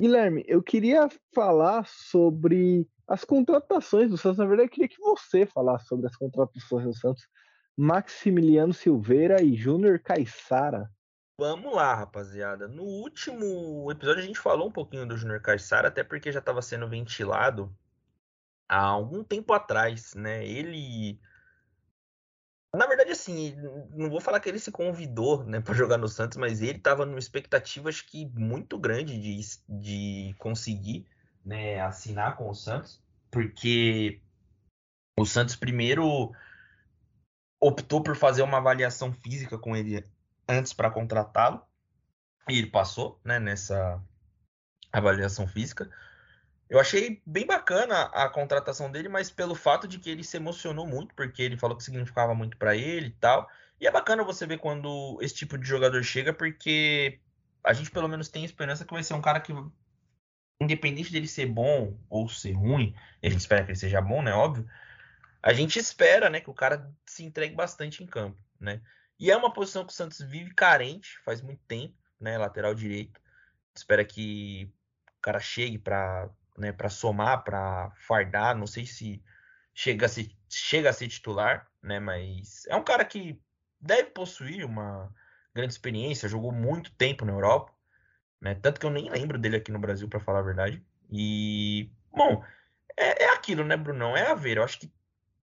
Guilherme, eu queria falar sobre as contratações do Santos. Na verdade, eu queria que você falasse sobre as contratações do Santos. Maximiliano Silveira e Júnior Caixara. Vamos lá, rapaziada. No último episódio a gente falou um pouquinho do Junior Caixara, até porque já estava sendo ventilado há algum tempo atrás, né? Ele Na verdade, assim, não vou falar que ele se convidou né, para jogar no Santos, mas ele estava numa expectativa, acho que muito grande de, de conseguir né, assinar com o Santos, porque o Santos primeiro optou por fazer uma avaliação física com ele antes para contratá-lo, e ele passou né, nessa avaliação física. Eu achei bem bacana a contratação dele, mas pelo fato de que ele se emocionou muito, porque ele falou que significava muito para ele e tal. E é bacana você ver quando esse tipo de jogador chega, porque a gente pelo menos tem esperança que vai ser um cara que, independente dele ser bom ou ser ruim, a gente espera que ele seja bom, né? Óbvio. A gente espera, né, que o cara se entregue bastante em campo, né? E é uma posição que o Santos vive carente, faz muito tempo, né? Lateral direito. Espera que o cara chegue para né, para somar, para fardar. Não sei se chega a ser, chega a ser titular, né, mas é um cara que deve possuir uma grande experiência, jogou muito tempo na Europa, né, tanto que eu nem lembro dele aqui no Brasil, para falar a verdade. E, bom, é, é, aquilo, né, Brunão? É a ver. Eu acho que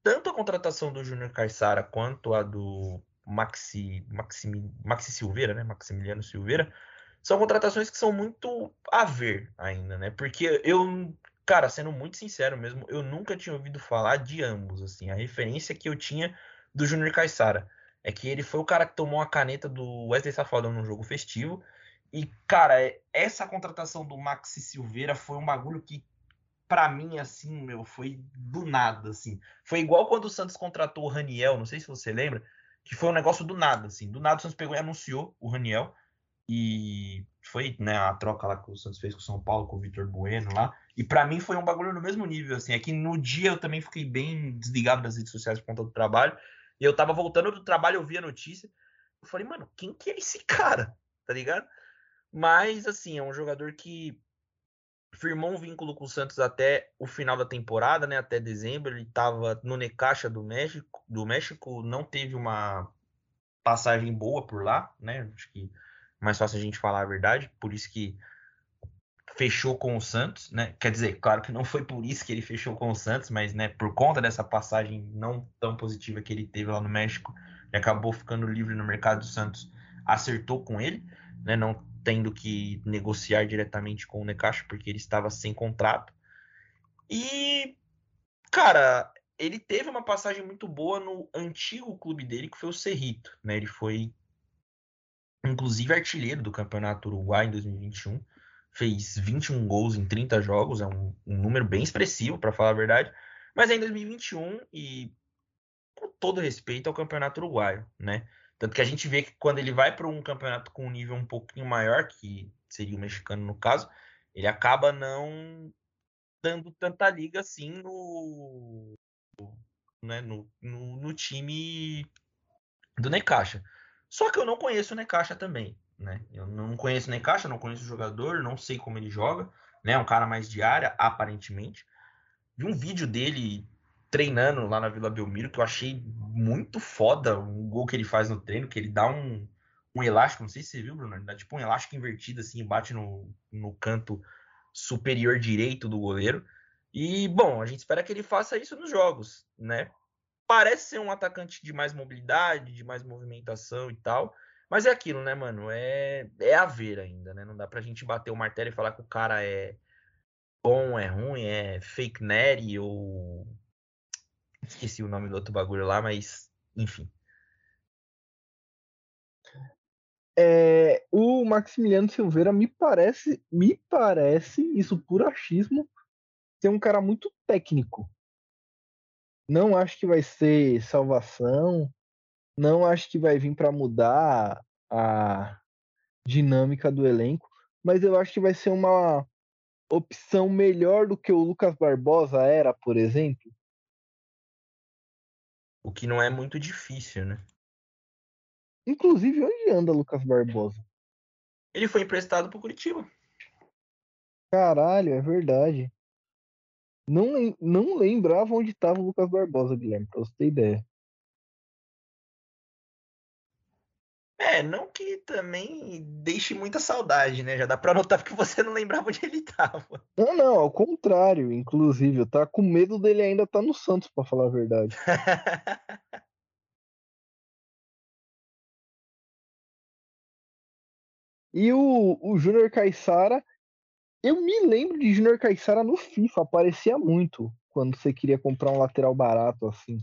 tanto a contratação do Júnior Caixara quanto a do Maxi, Maxi, Maxi Silveira, né, Maximiliano Silveira, são contratações que são muito a ver ainda, né? Porque eu, cara, sendo muito sincero mesmo, eu nunca tinha ouvido falar de ambos, assim. A referência que eu tinha do Júnior Caixara é que ele foi o cara que tomou a caneta do Wesley Safadão num jogo festivo. E, cara, é, essa contratação do Maxi Silveira foi um bagulho que, para mim, assim, meu, foi do nada, assim. Foi igual quando o Santos contratou o Raniel, não sei se você lembra, que foi um negócio do nada, assim. Do nada o Santos pegou e anunciou o Raniel. E foi né, a troca lá que o Santos fez com o São Paulo, com o Vitor Bueno lá. E para mim foi um bagulho no mesmo nível, assim. É que no dia eu também fiquei bem desligado das redes sociais por conta do trabalho. E eu tava voltando do trabalho, eu vi a notícia. Eu falei, mano, quem que é esse <laughs> cara? Tá ligado? Mas, assim, é um jogador que firmou um vínculo com o Santos até o final da temporada, né? Até dezembro. Ele tava no Necaxa do México, do México, não teve uma passagem boa por lá, né? Acho que mais fácil a gente falar a verdade, por isso que fechou com o Santos, né? Quer dizer, claro que não foi por isso que ele fechou com o Santos, mas né, por conta dessa passagem não tão positiva que ele teve lá no México, ele acabou ficando livre no mercado do Santos, acertou com ele, né? Não tendo que negociar diretamente com o Necaxa porque ele estava sem contrato. E cara, ele teve uma passagem muito boa no antigo clube dele, que foi o Cerrito, né? Ele foi inclusive artilheiro do Campeonato Uruguai em 2021. Fez 21 gols em 30 jogos, é um, um número bem expressivo, para falar a verdade. Mas é em 2021 e com todo respeito ao Campeonato Uruguaio, né? Tanto que a gente vê que quando ele vai para um campeonato com um nível um pouquinho maior, que seria o mexicano no caso, ele acaba não dando tanta liga assim no, né, no, no, no time do Necaxa. Só que eu não conheço o Necaxa também, né? Eu não conheço o Necaxa, não conheço o jogador, não sei como ele joga, né? É um cara mais de área, aparentemente. Vi um vídeo dele treinando lá na Vila Belmiro que eu achei muito foda, um gol que ele faz no treino, que ele dá um, um elástico, não sei se você viu, Bruno, dá tipo um elástico invertido assim, bate no, no canto superior direito do goleiro. E, bom, a gente espera que ele faça isso nos jogos, né? parece ser um atacante de mais mobilidade, de mais movimentação e tal. Mas é aquilo, né, mano? É, é a ver ainda, né? Não dá pra gente bater o martelo e falar que o cara é bom, é ruim, é fake nerd ou. Esqueci o nome do outro bagulho lá, mas enfim. É, o Maximiliano Silveira me parece, me parece, isso por achismo, ser um cara muito técnico. Não acho que vai ser salvação. Não acho que vai vir para mudar a dinâmica do elenco. Mas eu acho que vai ser uma opção melhor do que o Lucas Barbosa era, por exemplo. O que não é muito difícil, né? Inclusive, onde anda Lucas Barbosa? Ele foi emprestado pro Curitiba. Caralho, é verdade. Não, não lembrava onde estava o Lucas Barbosa, Guilherme, pra você ter ideia. É, não que também deixe muita saudade, né? Já dá pra notar que você não lembrava onde ele tava. Não, não, ao contrário, inclusive, eu tava com medo dele ainda estar tá no Santos, para falar a verdade. <laughs> e o, o Júnior Caixara, eu me lembro de Júnior Caixara no FIFA, aparecia muito quando você queria comprar um lateral barato assim.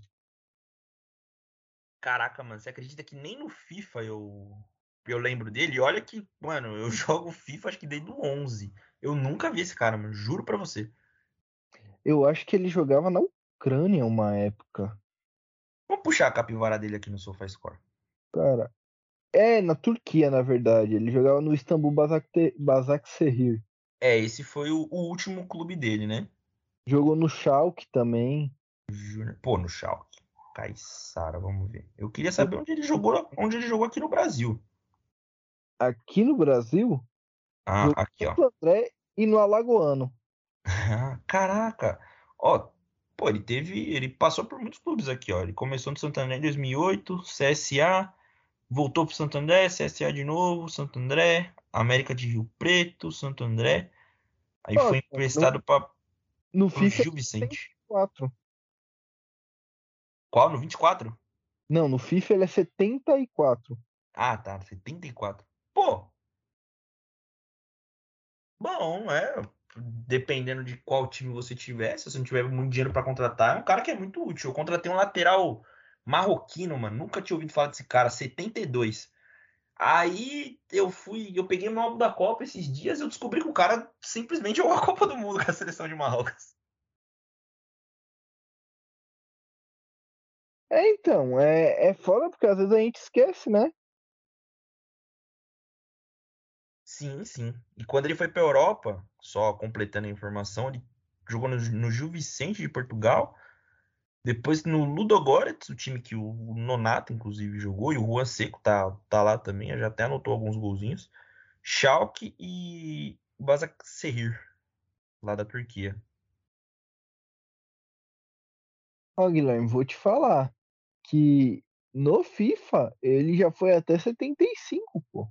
Caraca, mano, você acredita que nem no FIFA eu eu lembro dele? Olha que, mano, eu <laughs> jogo FIFA acho que desde o 11. Eu nunca vi esse cara, mano, juro pra você. Eu acho que ele jogava na Ucrânia uma época. Vamos puxar a capivara dele aqui no SofaScore. Cara, é na Turquia, na verdade. Ele jogava no Istambul Basaksehir. É, esse foi o, o, último clube dele, né? Jogou no Schalke também. Pô, no Schalke. Caissara, vamos ver. Eu queria saber onde ele jogou, onde ele jogou aqui no Brasil. Aqui no Brasil? Ah, aqui, ó. No André e no Alagoano. <laughs> Caraca. Ó, pô, ele teve, ele passou por muitos clubes aqui, ó. Ele começou no Santander em 2008, CSA, voltou pro Santo André, CSA de novo, Santo André, América de Rio Preto, Santo André. Aí foi emprestado para no FIFA Gil Vicente. 74. Qual? No 24? Não, no FIFA ele é 74. Ah, tá, 74. Pô. Bom, é, dependendo de qual time você tiver, se você não tiver muito dinheiro para contratar, é um cara que é muito útil. Eu contratei um lateral marroquino, mano. Nunca tinha ouvido falar desse cara, 72. Aí eu fui, eu peguei meu álbum da Copa esses dias e eu descobri que o cara simplesmente jogou a Copa do Mundo com a seleção de Marrocos. É, então, é, é foda porque às vezes a gente esquece, né? Sim, sim. E quando ele foi pra Europa, só completando a informação, ele jogou no, no Gil Vicente de Portugal, depois no Ludogorets, o time que o Nonato, inclusive, jogou, e o Juan Seco tá, tá lá também, já até anotou alguns golzinhos. Schalke e Basaksehir, lá da Turquia. Ó, Guilherme, vou te falar que no FIFA ele já foi até 75, pô.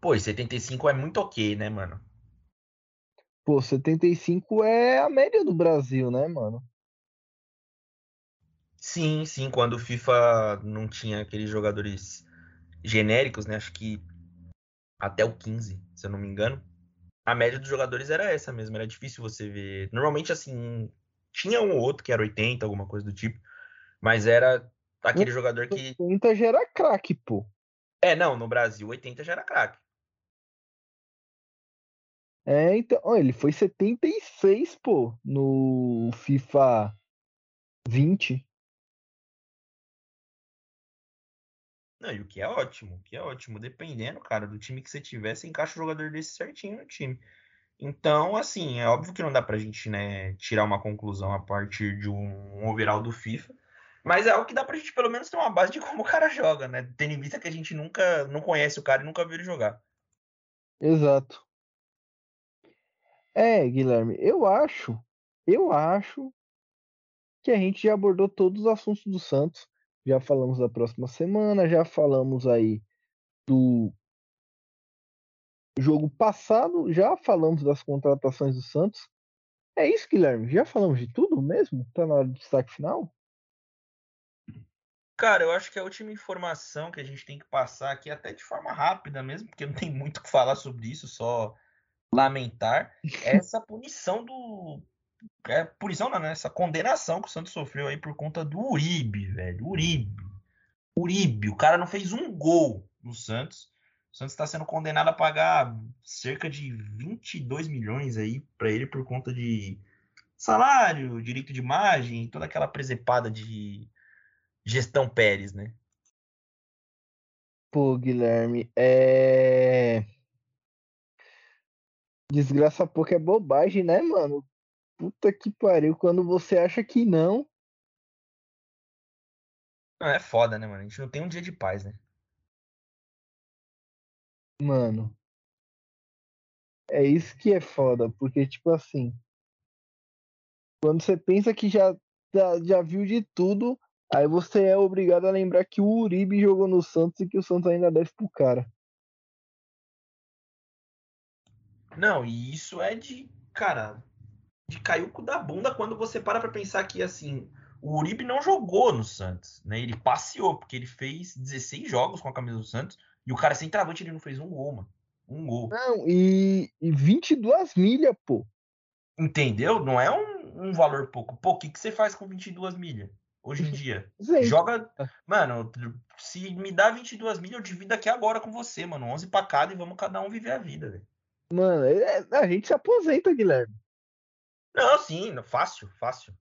Pô, e 75 é muito ok, né, mano? Pô, 75 é a média do Brasil, né, mano? Sim, sim, quando o FIFA não tinha aqueles jogadores genéricos, né? Acho que até o 15, se eu não me engano. A média dos jogadores era essa mesmo, era difícil você ver. Normalmente, assim, tinha um ou outro que era 80, alguma coisa do tipo, mas era aquele jogador que. 80 já era craque, pô. É, não, no Brasil 80 já era craque. É, então, ó, ele foi 76, pô, no FIFA 20. Não, e o que é ótimo, o que é ótimo. Dependendo, cara, do time que você tiver, você encaixa o jogador desse certinho no time. Então, assim, é óbvio que não dá pra gente, né, tirar uma conclusão a partir de um overall do FIFA. Mas é algo que dá pra gente pelo menos ter uma base de como o cara <laughs> joga, né? Tendo em vista que a gente nunca não conhece o cara e nunca viu ele jogar. Exato. É, Guilherme, eu acho, eu acho que a gente já abordou todos os assuntos do Santos. Já falamos da próxima semana, já falamos aí do jogo passado, já falamos das contratações do Santos. É isso, Guilherme? Já falamos de tudo mesmo? Tá na hora do destaque final? Cara, eu acho que a última informação que a gente tem que passar aqui, até de forma rápida mesmo, porque não tem muito o que falar sobre isso, só lamentar <laughs> essa punição do. É, punição não, né? Essa condenação que o Santos sofreu aí por conta do Uribe, velho. Uribe. Uribe. O cara não fez um gol no Santos. O Santos está sendo condenado a pagar cerca de 22 milhões aí para ele por conta de salário, direito de imagem, toda aquela presepada de gestão Pérez, né? Pô, Guilherme, é Desgraça pouco é bobagem, né, mano? Puta que pariu, quando você acha que não. Não, é foda, né, mano? A gente não tem um dia de paz, né? Mano. É isso que é foda, porque, tipo assim. Quando você pensa que já, já, já viu de tudo, aí você é obrigado a lembrar que o Uribe jogou no Santos e que o Santos ainda deve pro cara. Não, e isso é de, cara, de cair o cu da bunda quando você para pra pensar que, assim, O Uribe não jogou no Santos, né? Ele passeou, porque ele fez 16 jogos com a camisa do Santos e o cara sem travante ele não fez um gol, mano. Um gol. Não, e, e 22 milhas, pô. Entendeu? Não é um, um valor pouco. Pô, o que, que você faz com 22 milhas? Hoje em <laughs> dia. Joga. Mano, se me dá 22 milhas, eu divido aqui agora com você, mano. 11 pra cada e vamos cada um viver a vida, velho. Mano, é, a gente se aposenta, Guilherme. Não, sim, fácil, fácil.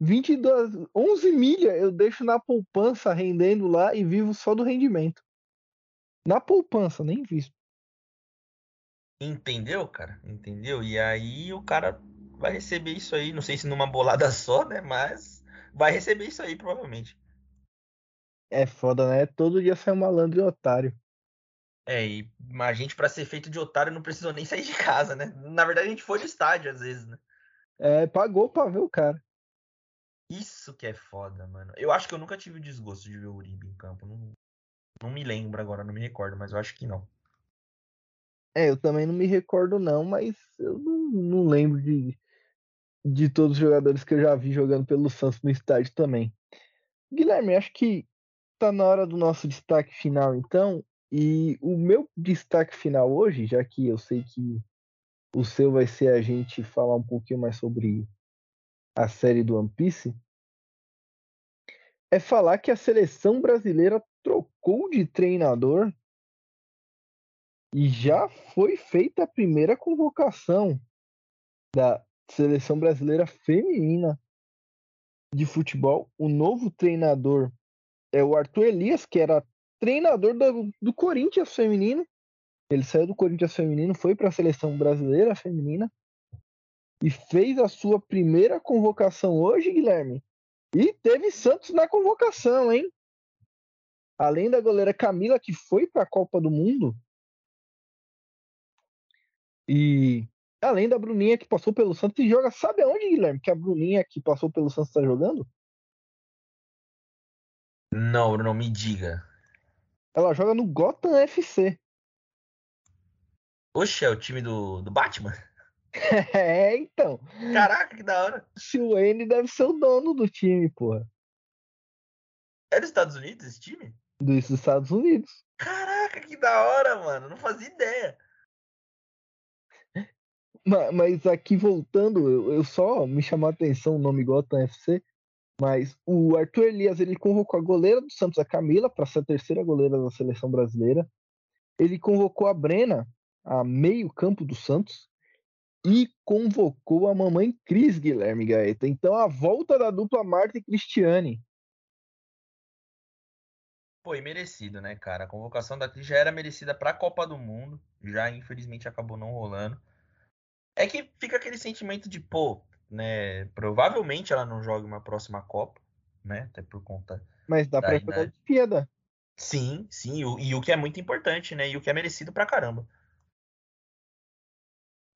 22, 11 milhas eu deixo na poupança rendendo lá e vivo só do rendimento. Na poupança, nem visto. Entendeu, cara? Entendeu? E aí o cara vai receber isso aí, não sei se numa bolada <laughs> só, né? Mas vai receber isso aí, provavelmente. É foda, né? Todo dia sai um malandro e otário. É, e a gente, para ser feito de otário, não precisou nem sair de casa, né? Na verdade, a gente foi no estádio às vezes, né? É, pagou pra ver o cara. Isso que é foda, mano. Eu acho que eu nunca tive o desgosto de ver o Uribe em campo. Não, não me lembro agora, não me recordo, mas eu acho que não. É, eu também não me recordo não, mas eu não, não lembro de, de todos os jogadores que eu já vi jogando pelo Santos no estádio também. Guilherme, acho que tá na hora do nosso destaque final então. E o meu destaque final hoje, já que eu sei que o seu vai ser a gente falar um pouquinho mais sobre a série do One Piece, é falar que a seleção brasileira trocou de treinador e já foi feita a primeira convocação da seleção brasileira feminina de futebol. O novo treinador é o Arthur Elias, que era treinador do, do Corinthians feminino. Ele saiu do Corinthians feminino, foi para a seleção brasileira feminina e fez a sua primeira convocação hoje, Guilherme. E teve Santos na convocação, hein? Além da goleira Camila, que foi para a Copa do Mundo. E além da Bruninha, que passou pelo Santos e joga. Sabe aonde, Guilherme, que a Bruninha, que passou pelo Santos, está jogando? Não, não me diga. Ela joga no Gotham FC. Oxe, é o time do, do Batman? <laughs> é, então. Caraca, que da hora. O Wayne deve ser o dono do time, porra. É dos Estados Unidos esse time? Dos Estados Unidos. Caraca, que da hora, mano. Não fazia ideia. Mas aqui voltando, eu só me chamou a atenção o nome Gotham FC, mas o Arthur Elias ele convocou a goleira do Santos, a Camila, para ser a terceira goleira da seleção brasileira. Ele convocou a Brena, a meio-campo do Santos, e convocou a mamãe Cris Guilherme Gaeta. Então a volta da dupla Marta e Cristiane. Foi merecido, né, cara? A convocação da Cris já era merecida para a Copa do Mundo, já infelizmente acabou não rolando. É que fica aquele sentimento de, pô, né? Provavelmente ela não joga uma próxima Copa, né? Até por conta. Mas dá pra jogar Olimpíada. Sim, sim, e o, e o que é muito importante, né? E o que é merecido pra caramba.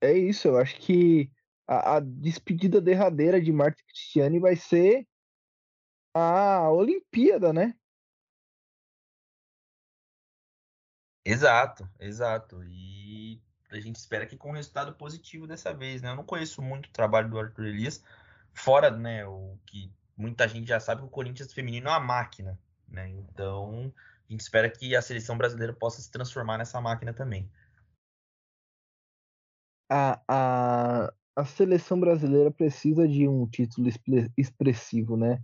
É isso, eu acho que a, a despedida derradeira de Marta Cristiane vai ser a Olimpíada, né? Exato, exato. E a gente espera que com resultado positivo dessa vez, né? Eu não conheço muito o trabalho do Arthur Elias, fora, né, o que muita gente já sabe que o Corinthians feminino é uma máquina, né? Então, a gente espera que a seleção brasileira possa se transformar nessa máquina também. A, a, a seleção brasileira precisa de um título expressivo, né?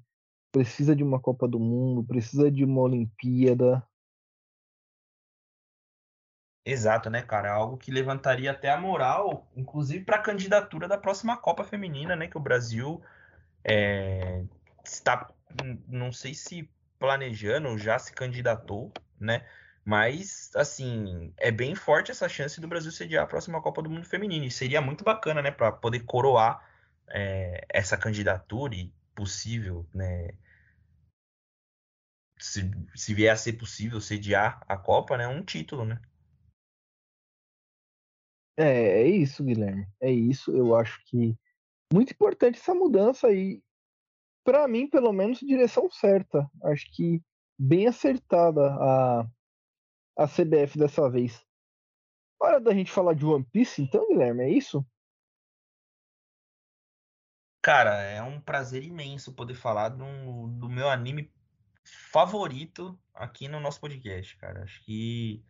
Precisa de uma Copa do Mundo, precisa de uma Olimpíada, Exato, né, cara? É algo que levantaria até a moral, inclusive para a candidatura da próxima Copa Feminina, né? Que o Brasil é, está, não sei se planejando, já se candidatou, né? Mas, assim, é bem forte essa chance do Brasil sediar a próxima Copa do Mundo Feminino. E seria muito bacana, né, para poder coroar é, essa candidatura e possível, né? Se, se vier a ser possível sediar a Copa, né? Um título, né? É, é isso, Guilherme. É isso. Eu acho que muito importante essa mudança aí. Para mim, pelo menos, direção certa. Acho que bem acertada a, a CBF dessa vez. Hora da gente falar de One Piece, então, Guilherme, é isso? Cara, é um prazer imenso poder falar do, do meu anime favorito aqui no nosso podcast, cara. Acho que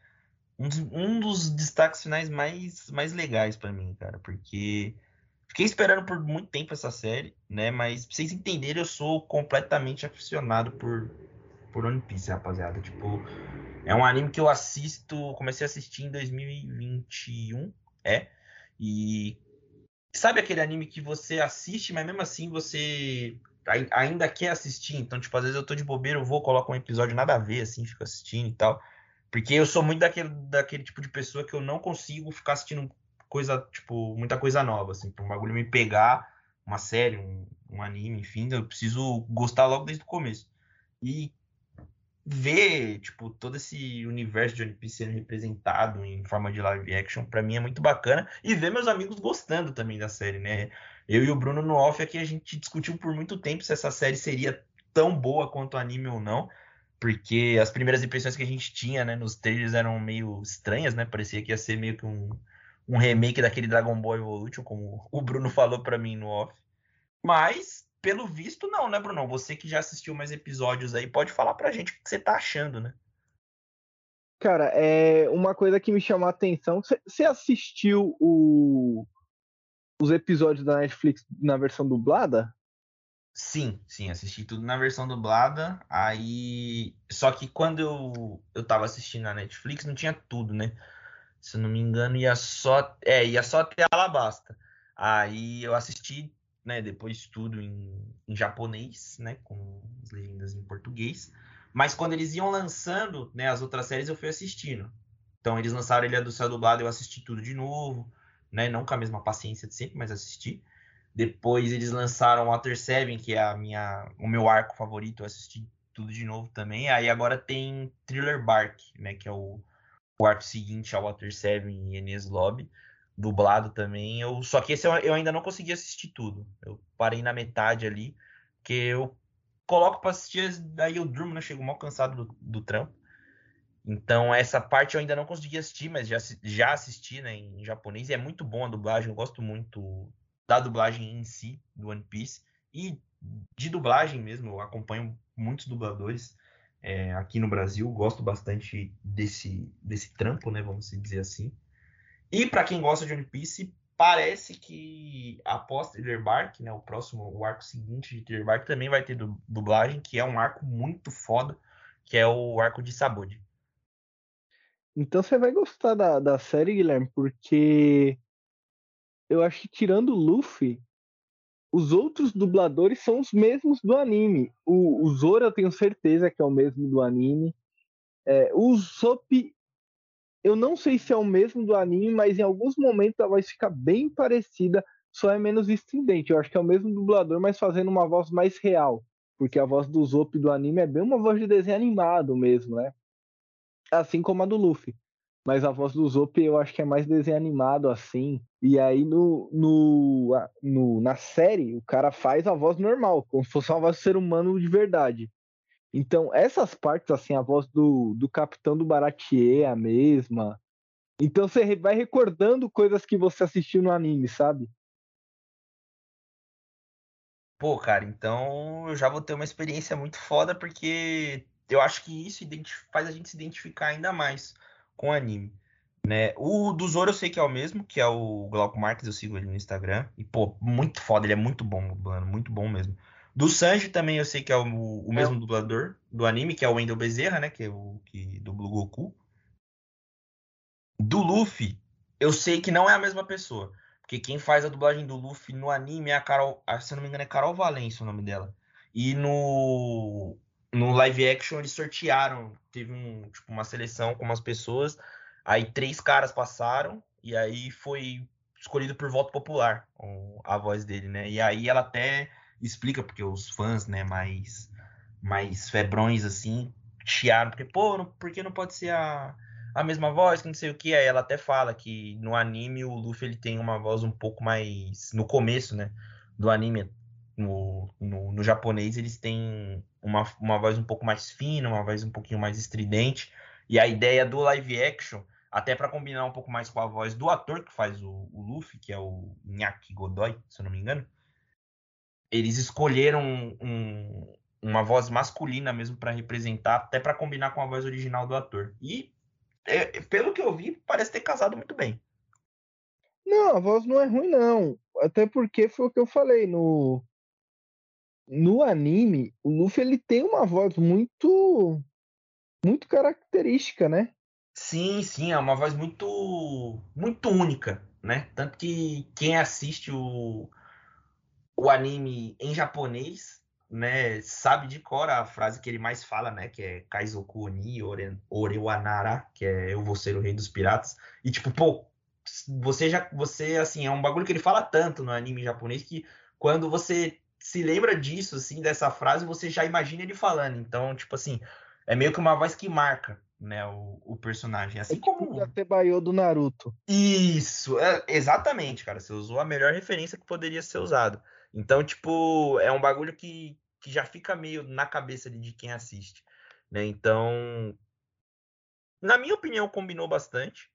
um dos, um dos destaques finais mais, mais legais para mim, cara, porque fiquei esperando por muito tempo essa série, né? Mas pra vocês entenderem, eu sou completamente aficionado por, por One Piece, rapaziada. Tipo, é um anime que eu assisto, comecei a assistir em 2021, é. E sabe aquele anime que você assiste, mas mesmo assim você ainda quer assistir? Então, tipo, às vezes eu tô de bobeira, eu vou, coloco um episódio nada a ver, assim, fico assistindo e tal. Porque eu sou muito daquele, daquele tipo de pessoa que eu não consigo ficar assistindo coisa, tipo, muita coisa nova, assim, pra um bagulho me pegar, uma série, um, um anime, enfim, eu preciso gostar logo desde o começo. E ver, tipo, todo esse universo de One Piece sendo representado em forma de live action, para mim é muito bacana. E ver meus amigos gostando também da série, né? Eu e o Bruno no off aqui, a gente discutiu por muito tempo se essa série seria tão boa quanto o anime ou não. Porque as primeiras impressões que a gente tinha, né, nos trailers eram meio estranhas, né? Parecia que ia ser meio que um, um remake daquele Dragon Ball Evolution, como o Bruno falou para mim no off. Mas pelo visto, não, né, Bruno? Você que já assistiu mais episódios aí, pode falar pra gente o que você tá achando, né? Cara, é uma coisa que me chamou a atenção. Você assistiu o... os episódios da Netflix na versão dublada? Sim, sim, assisti tudo na versão dublada. Aí. Só que quando eu, eu tava assistindo na Netflix, não tinha tudo, né? Se eu não me engano, ia só. É, ia só até Alabasta. Aí eu assisti né, depois tudo em, em japonês, né, com as legendas em português. Mas quando eles iam lançando, né, as outras séries eu fui assistindo. Então eles lançaram Ilha do Céu dublado, eu assisti tudo de novo, né, não com a mesma paciência de sempre, mas assisti. Depois eles lançaram Water Seven, que é a minha, o meu arco favorito, eu assisti tudo de novo também. Aí agora tem Thriller Bark, né, que é o, arco seguinte ao Water Seven e Enes Lobby dublado também. Eu, só que esse eu, eu, ainda não consegui assistir tudo. Eu parei na metade ali, que eu coloco para assistir, daí eu durmo, né? Chego mal cansado do, do trampo. Então, essa parte eu ainda não consegui assistir, mas já, já assisti né, em japonês. E é muito bom a dublagem. Eu gosto muito da dublagem em si, do One Piece. E de dublagem mesmo, eu acompanho muitos dubladores é, aqui no Brasil. Gosto bastante desse, desse trampo, né? Vamos dizer assim. E para quem gosta de One Piece, parece que após Thriller Bark, né, o próximo, o arco seguinte de Thriller Bark também vai ter dublagem, que é um arco muito foda, que é o arco de Sabode. Então você vai gostar da, da série, Guilherme, porque eu acho que tirando o Luffy, os outros dubladores são os mesmos do anime. O, o Zoro eu tenho certeza que é o mesmo do anime. É, o Sop eu não sei se é o mesmo do anime, mas em alguns momentos a voz fica bem parecida, só é menos estridente. Eu acho que é o mesmo dublador, mas fazendo uma voz mais real. Porque a voz do Zop do anime é bem uma voz de desenho animado mesmo, né? Assim como a do Luffy. Mas a voz do Zop eu acho que é mais desenho animado assim. E aí no, no, no, na série o cara faz a voz normal, como se fosse uma voz de ser humano de verdade. Então, essas partes, assim, a voz do, do capitão do Baratier é a mesma. Então, você vai recordando coisas que você assistiu no anime, sabe? Pô, cara, então eu já vou ter uma experiência muito foda, porque eu acho que isso faz a gente se identificar ainda mais com o anime. Né? O do Zoro eu sei que é o mesmo, que é o Glauco Marques, eu sigo ele no Instagram. E, pô, muito foda, ele é muito bom, mano, muito bom mesmo. Do Sanji também eu sei que é o, o mesmo é. dublador do anime, que é o Wendel Bezerra, né? Que é o que dubla o Goku. Do Luffy, eu sei que não é a mesma pessoa. Porque quem faz a dublagem do Luffy no anime é a Carol. Se eu não me engano, é Carol Valência o nome dela. E no, no live action eles sortearam. Teve um, tipo, uma seleção com umas pessoas. Aí três caras passaram. E aí foi escolhido por voto popular a voz dele, né? E aí ela até explica porque os fãs, né, mais mais febrões assim, chiaram, porque pô, não, por que não pode ser a, a mesma voz, que não sei o que, aí ela até fala que no anime o Luffy ele tem uma voz um pouco mais no começo, né, do anime no, no, no japonês eles têm uma, uma voz um pouco mais fina, uma voz um pouquinho mais estridente, e a ideia do live action até para combinar um pouco mais com a voz do ator que faz o, o Luffy, que é o Nyaki Godoy, se eu não me engano, eles escolheram um, uma voz masculina mesmo para representar, até para combinar com a voz original do ator. E é, pelo que eu vi, parece ter casado muito bem. Não, a voz não é ruim não, até porque foi o que eu falei no no anime, o Luffy ele tem uma voz muito muito característica, né? Sim, sim, é uma voz muito muito única, né? Tanto que quem assiste o, o anime em japonês, né, sabe de cor a frase que ele mais fala, né, que é Kaizoku Oni Orewanara, que é eu vou ser o rei dos piratas. E tipo, pô, você já você assim, é um bagulho que ele fala tanto no anime japonês que quando você se lembra disso, assim, dessa frase, você já imagina ele falando. Então, tipo assim, é meio que uma voz que marca, né, o, o personagem. Assim é tipo como o Atebayo do Naruto. Isso, é, exatamente, cara. Você usou a melhor referência que poderia ser usado. Então, tipo, é um bagulho que, que já fica meio na cabeça de quem assiste, né? Então, na minha opinião, combinou bastante,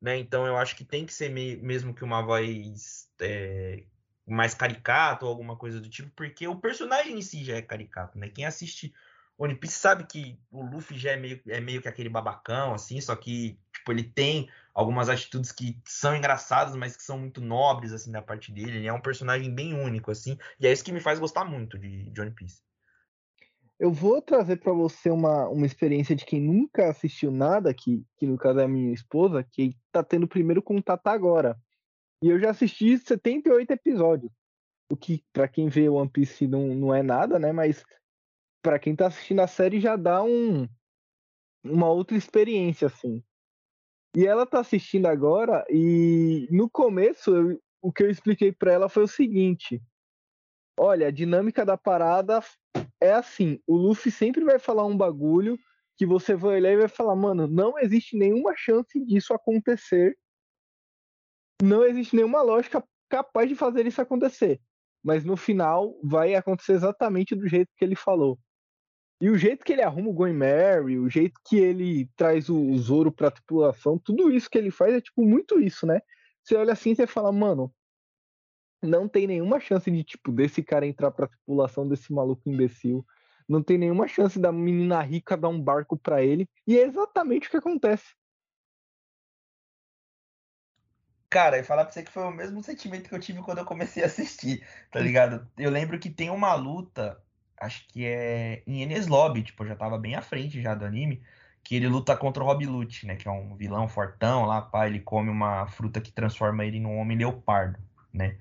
né? Então, eu acho que tem que ser mesmo que uma voz é, mais caricato ou alguma coisa do tipo, porque o personagem em si já é caricato, né? Quem assiste One Piece sabe que o Luffy já é meio, é meio que aquele babacão, assim, só que, tipo, ele tem algumas atitudes que são engraçadas, mas que são muito nobres, assim, da parte dele. Ele é um personagem bem único, assim, e é isso que me faz gostar muito de, de One Piece. Eu vou trazer para você uma, uma experiência de quem nunca assistiu nada, que, que no caso é a minha esposa, que tá tendo o primeiro contato agora. E eu já assisti 78 episódios. O que, para quem vê One Piece, não, não é nada, né? Mas para quem tá assistindo a série já dá um, uma outra experiência, assim. E ela tá assistindo agora e no começo eu, o que eu expliquei para ela foi o seguinte: olha, a dinâmica da parada é assim, o Luffy sempre vai falar um bagulho que você vai olhar e vai falar, mano, não existe nenhuma chance disso acontecer não existe nenhuma lógica capaz de fazer isso acontecer. Mas no final vai acontecer exatamente do jeito que ele falou. E o jeito que ele arruma o Going Mary, o jeito que ele traz o Zoro pra tripulação, tudo isso que ele faz é tipo muito isso, né? Você olha assim e você fala, mano, não tem nenhuma chance de, tipo, desse cara entrar pra tripulação desse maluco imbecil. Não tem nenhuma chance da menina rica dar um barco para ele. E é exatamente o que acontece. Cara, eu falar pra você que foi o mesmo sentimento que eu tive quando eu comecei a assistir, tá ligado? Eu lembro que tem uma luta, acho que é em Enes Lobby, tipo, já tava bem à frente já do anime, que ele luta contra o Rob Lute, né? Que é um vilão fortão lá, pá, ele come uma fruta que transforma ele num homem leopardo, né?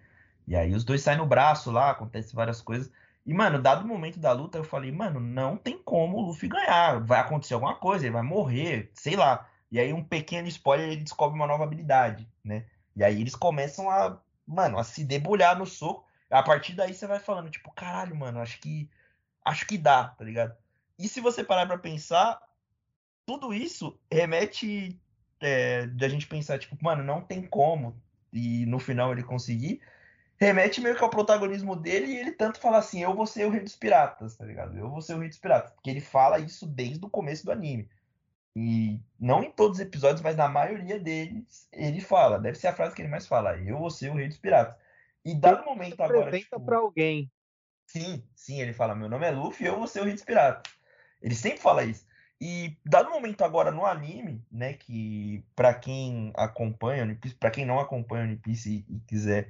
E aí os dois saem no braço lá, acontece várias coisas. E, mano, dado o momento da luta, eu falei, mano, não tem como o Luffy ganhar. Vai acontecer alguma coisa, ele vai morrer, sei lá. E aí, um pequeno spoiler, ele descobre uma nova habilidade, né? E aí eles começam a, mano, a se debulhar no soco. A partir daí você vai falando, tipo, caralho, mano, acho que acho que dá, tá ligado? E se você parar para pensar, tudo isso remete é, de a gente pensar, tipo, mano, não tem como. E no final ele conseguir. Remete meio que ao protagonismo dele e ele tanto fala assim: eu vou ser o rei dos piratas, tá ligado? Eu vou ser o rei dos piratas. Porque ele fala isso desde o começo do anime. E não em todos os episódios, mas na maioria deles, ele fala. Deve ser a frase que ele mais fala: Eu vou ser o rei dos piratas. E dado momento agora. Tipo, para alguém. Sim, sim, ele fala: Meu nome é Luffy, eu vou ser o rei. Ele sempre fala isso. E dado momento agora no anime, né, que para quem acompanha One Piece, para quem não acompanha One Piece e, e, quiser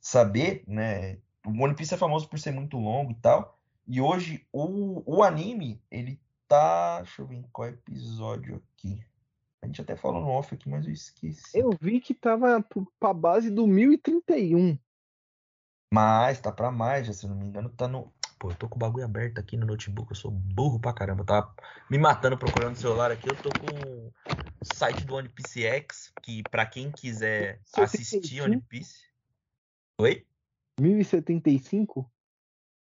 saber, né, o One Piece é famoso por ser muito longo e tal. E hoje o, o anime, ele tá. Deixa eu ver em qual episódio aqui. A gente até falou no off aqui, mas eu esqueci. Eu vi que tava pra base do 1031. Mas, tá pra mais, já, se não me engano, tá no. Pô, eu tô com o bagulho aberto aqui no notebook, eu sou burro pra caramba. Eu tava me matando procurando o celular aqui. Eu tô com o site do One Piece X, que pra quem quiser assistir One Piece. Oi? 1075?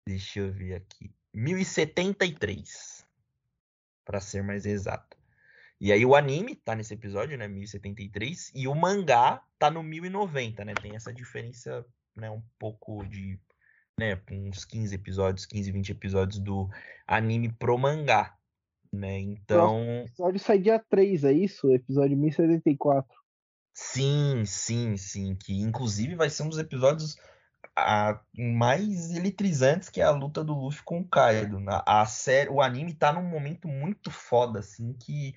Deixa eu ver aqui. 1073 para ser mais exato. E aí o anime tá nesse episódio, né, 1073, e o mangá tá no 1090, né? Tem essa diferença, né, um pouco de, né, uns 15 episódios, 15, 20 episódios do anime pro mangá, né? Então, o episódio sai dia 3, é isso? Episódio 1074. Sim, sim, sim, que inclusive vai ser um dos episódios a, mais eletrizantes, que é a luta do Luffy com o Kaido. A, a série, o anime tá num momento muito foda, assim, que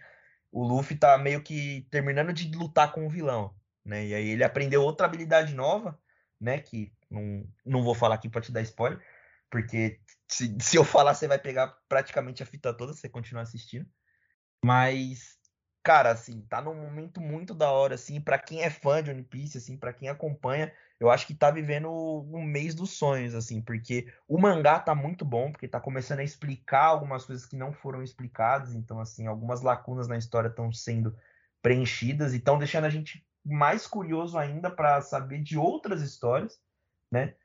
o Luffy tá meio que terminando de lutar com o vilão, né? E aí ele aprendeu outra habilidade nova, né? Que não, não vou falar aqui pra te dar spoiler, porque se, se eu falar, você vai pegar praticamente a fita toda você continuar assistindo. Mas cara, assim, tá num momento muito da hora, assim, para quem é fã de One Piece, assim, para quem acompanha, eu acho que tá vivendo um mês dos sonhos, assim, porque o mangá tá muito bom, porque tá começando a explicar algumas coisas que não foram explicadas, então, assim, algumas lacunas na história estão sendo preenchidas e estão deixando a gente mais curioso ainda para saber de outras histórias, né?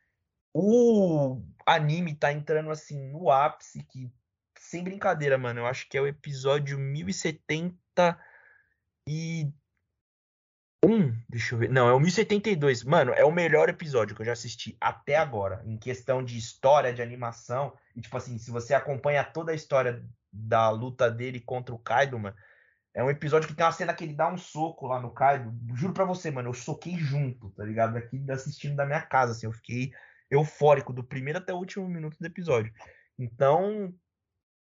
O anime tá entrando, assim, no ápice, que, sem brincadeira, mano, eu acho que é o episódio 1070 e um, deixa eu ver. Não, é o 1072. Mano, é o melhor episódio que eu já assisti até agora. Em questão de história, de animação. E, tipo assim, se você acompanha toda a história da luta dele contra o Kaido, mano. É um episódio que tem uma cena que ele dá um soco lá no Kaido. Juro pra você, mano, eu soquei junto, tá ligado? Aqui assistindo da minha casa, assim. Eu fiquei eufórico do primeiro até o último minuto do episódio. Então,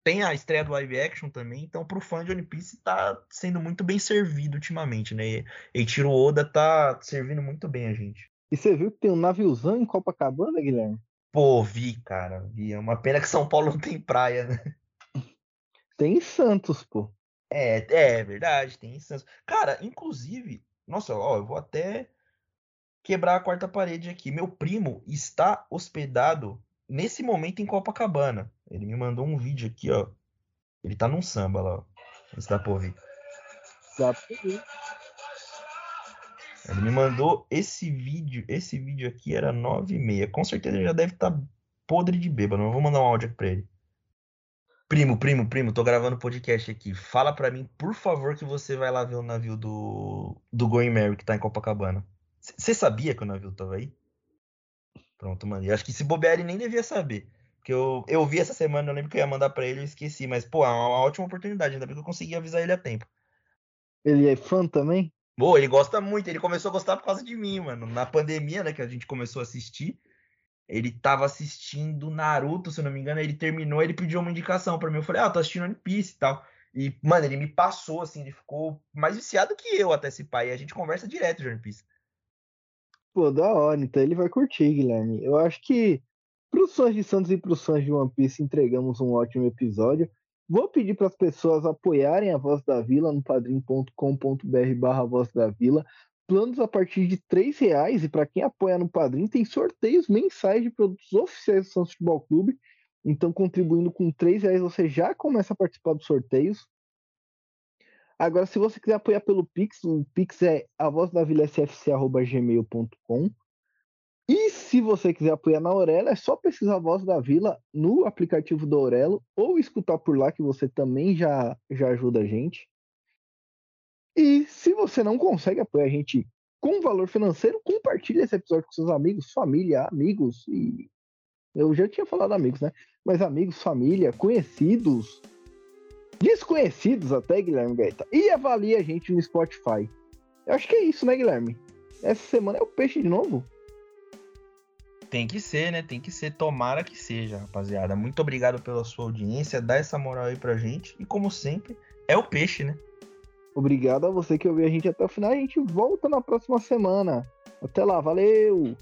tem a estreia do live action também, então pro fã de One Piece tá sendo muito bem servido ultimamente, né? E Tiro Oda tá servindo muito bem a gente. E você viu que tem um naviozão em Copacabana, Guilherme? Pô, vi, cara, vi. É uma pena que São Paulo não tem praia, né? Tem em Santos, pô. É, é verdade, tem em Santos. Cara, inclusive, nossa, ó, eu vou até quebrar a quarta parede aqui. Meu primo está hospedado nesse momento em Copacabana. Ele me mandou um vídeo aqui, ó. Ele tá num samba lá, ó. Se dá pra ouvir. Dá pra ouvir. Ele me mandou esse vídeo. Esse vídeo aqui era 9 e meia. Com certeza ele já deve estar tá podre de bêbado. Eu vou mandar um áudio aqui pra ele. Primo, primo, primo, tô gravando podcast aqui. Fala pra mim, por favor, que você vai lá ver o navio do, do Going Mary que tá em Copacabana. Você sabia que o navio tava aí? Pronto, mano. E acho que se bobear ele nem devia saber. Porque eu, eu vi essa semana, eu lembro que eu ia mandar pra ele, eu esqueci. Mas, pô, é uma ótima oportunidade, ainda bem que eu consegui avisar ele a tempo. Ele é fã também? Pô, ele gosta muito, ele começou a gostar por causa de mim, mano. Na pandemia, né, que a gente começou a assistir, ele tava assistindo Naruto, se eu não me engano, ele terminou, ele pediu uma indicação para mim. Eu falei, ah, tô assistindo One Piece e tal. E, mano, ele me passou, assim, ele ficou mais viciado que eu até esse pai. E a gente conversa direto de One Piece. Pô, da hora, então ele vai curtir, Guilherme. Eu acho que para os fãs de Santos e para os fãs de One Piece entregamos um ótimo episódio. Vou pedir para as pessoas apoiarem a Voz da Vila no padrim.com.br barra Voz da Vila. Planos a partir de R$ reais e para quem apoia no Padrim tem sorteios mensais de produtos oficiais do Santos Futebol Clube. Então, contribuindo com R$ reais, você já começa a participar dos sorteios. Agora, se você quiser apoiar pelo Pix, o Pix é a voz da Vila sfc.gmail.com. E se você quiser apoiar na Aurelo, é só pesquisar a voz da Vila no aplicativo do Aurelo ou escutar por lá, que você também já, já ajuda a gente. E se você não consegue apoiar a gente com valor financeiro, compartilhe esse episódio com seus amigos, família, amigos e. Eu já tinha falado amigos, né? Mas amigos, família, conhecidos, desconhecidos até, Guilherme Gaeta. E avalie a gente no Spotify. Eu acho que é isso, né, Guilherme? Essa semana é o peixe de novo? Tem que ser, né? Tem que ser. Tomara que seja, rapaziada. Muito obrigado pela sua audiência. Dá essa moral aí pra gente. E como sempre, é o peixe, né? Obrigado a você que ouviu a gente até o final. A gente volta na próxima semana. Até lá, valeu!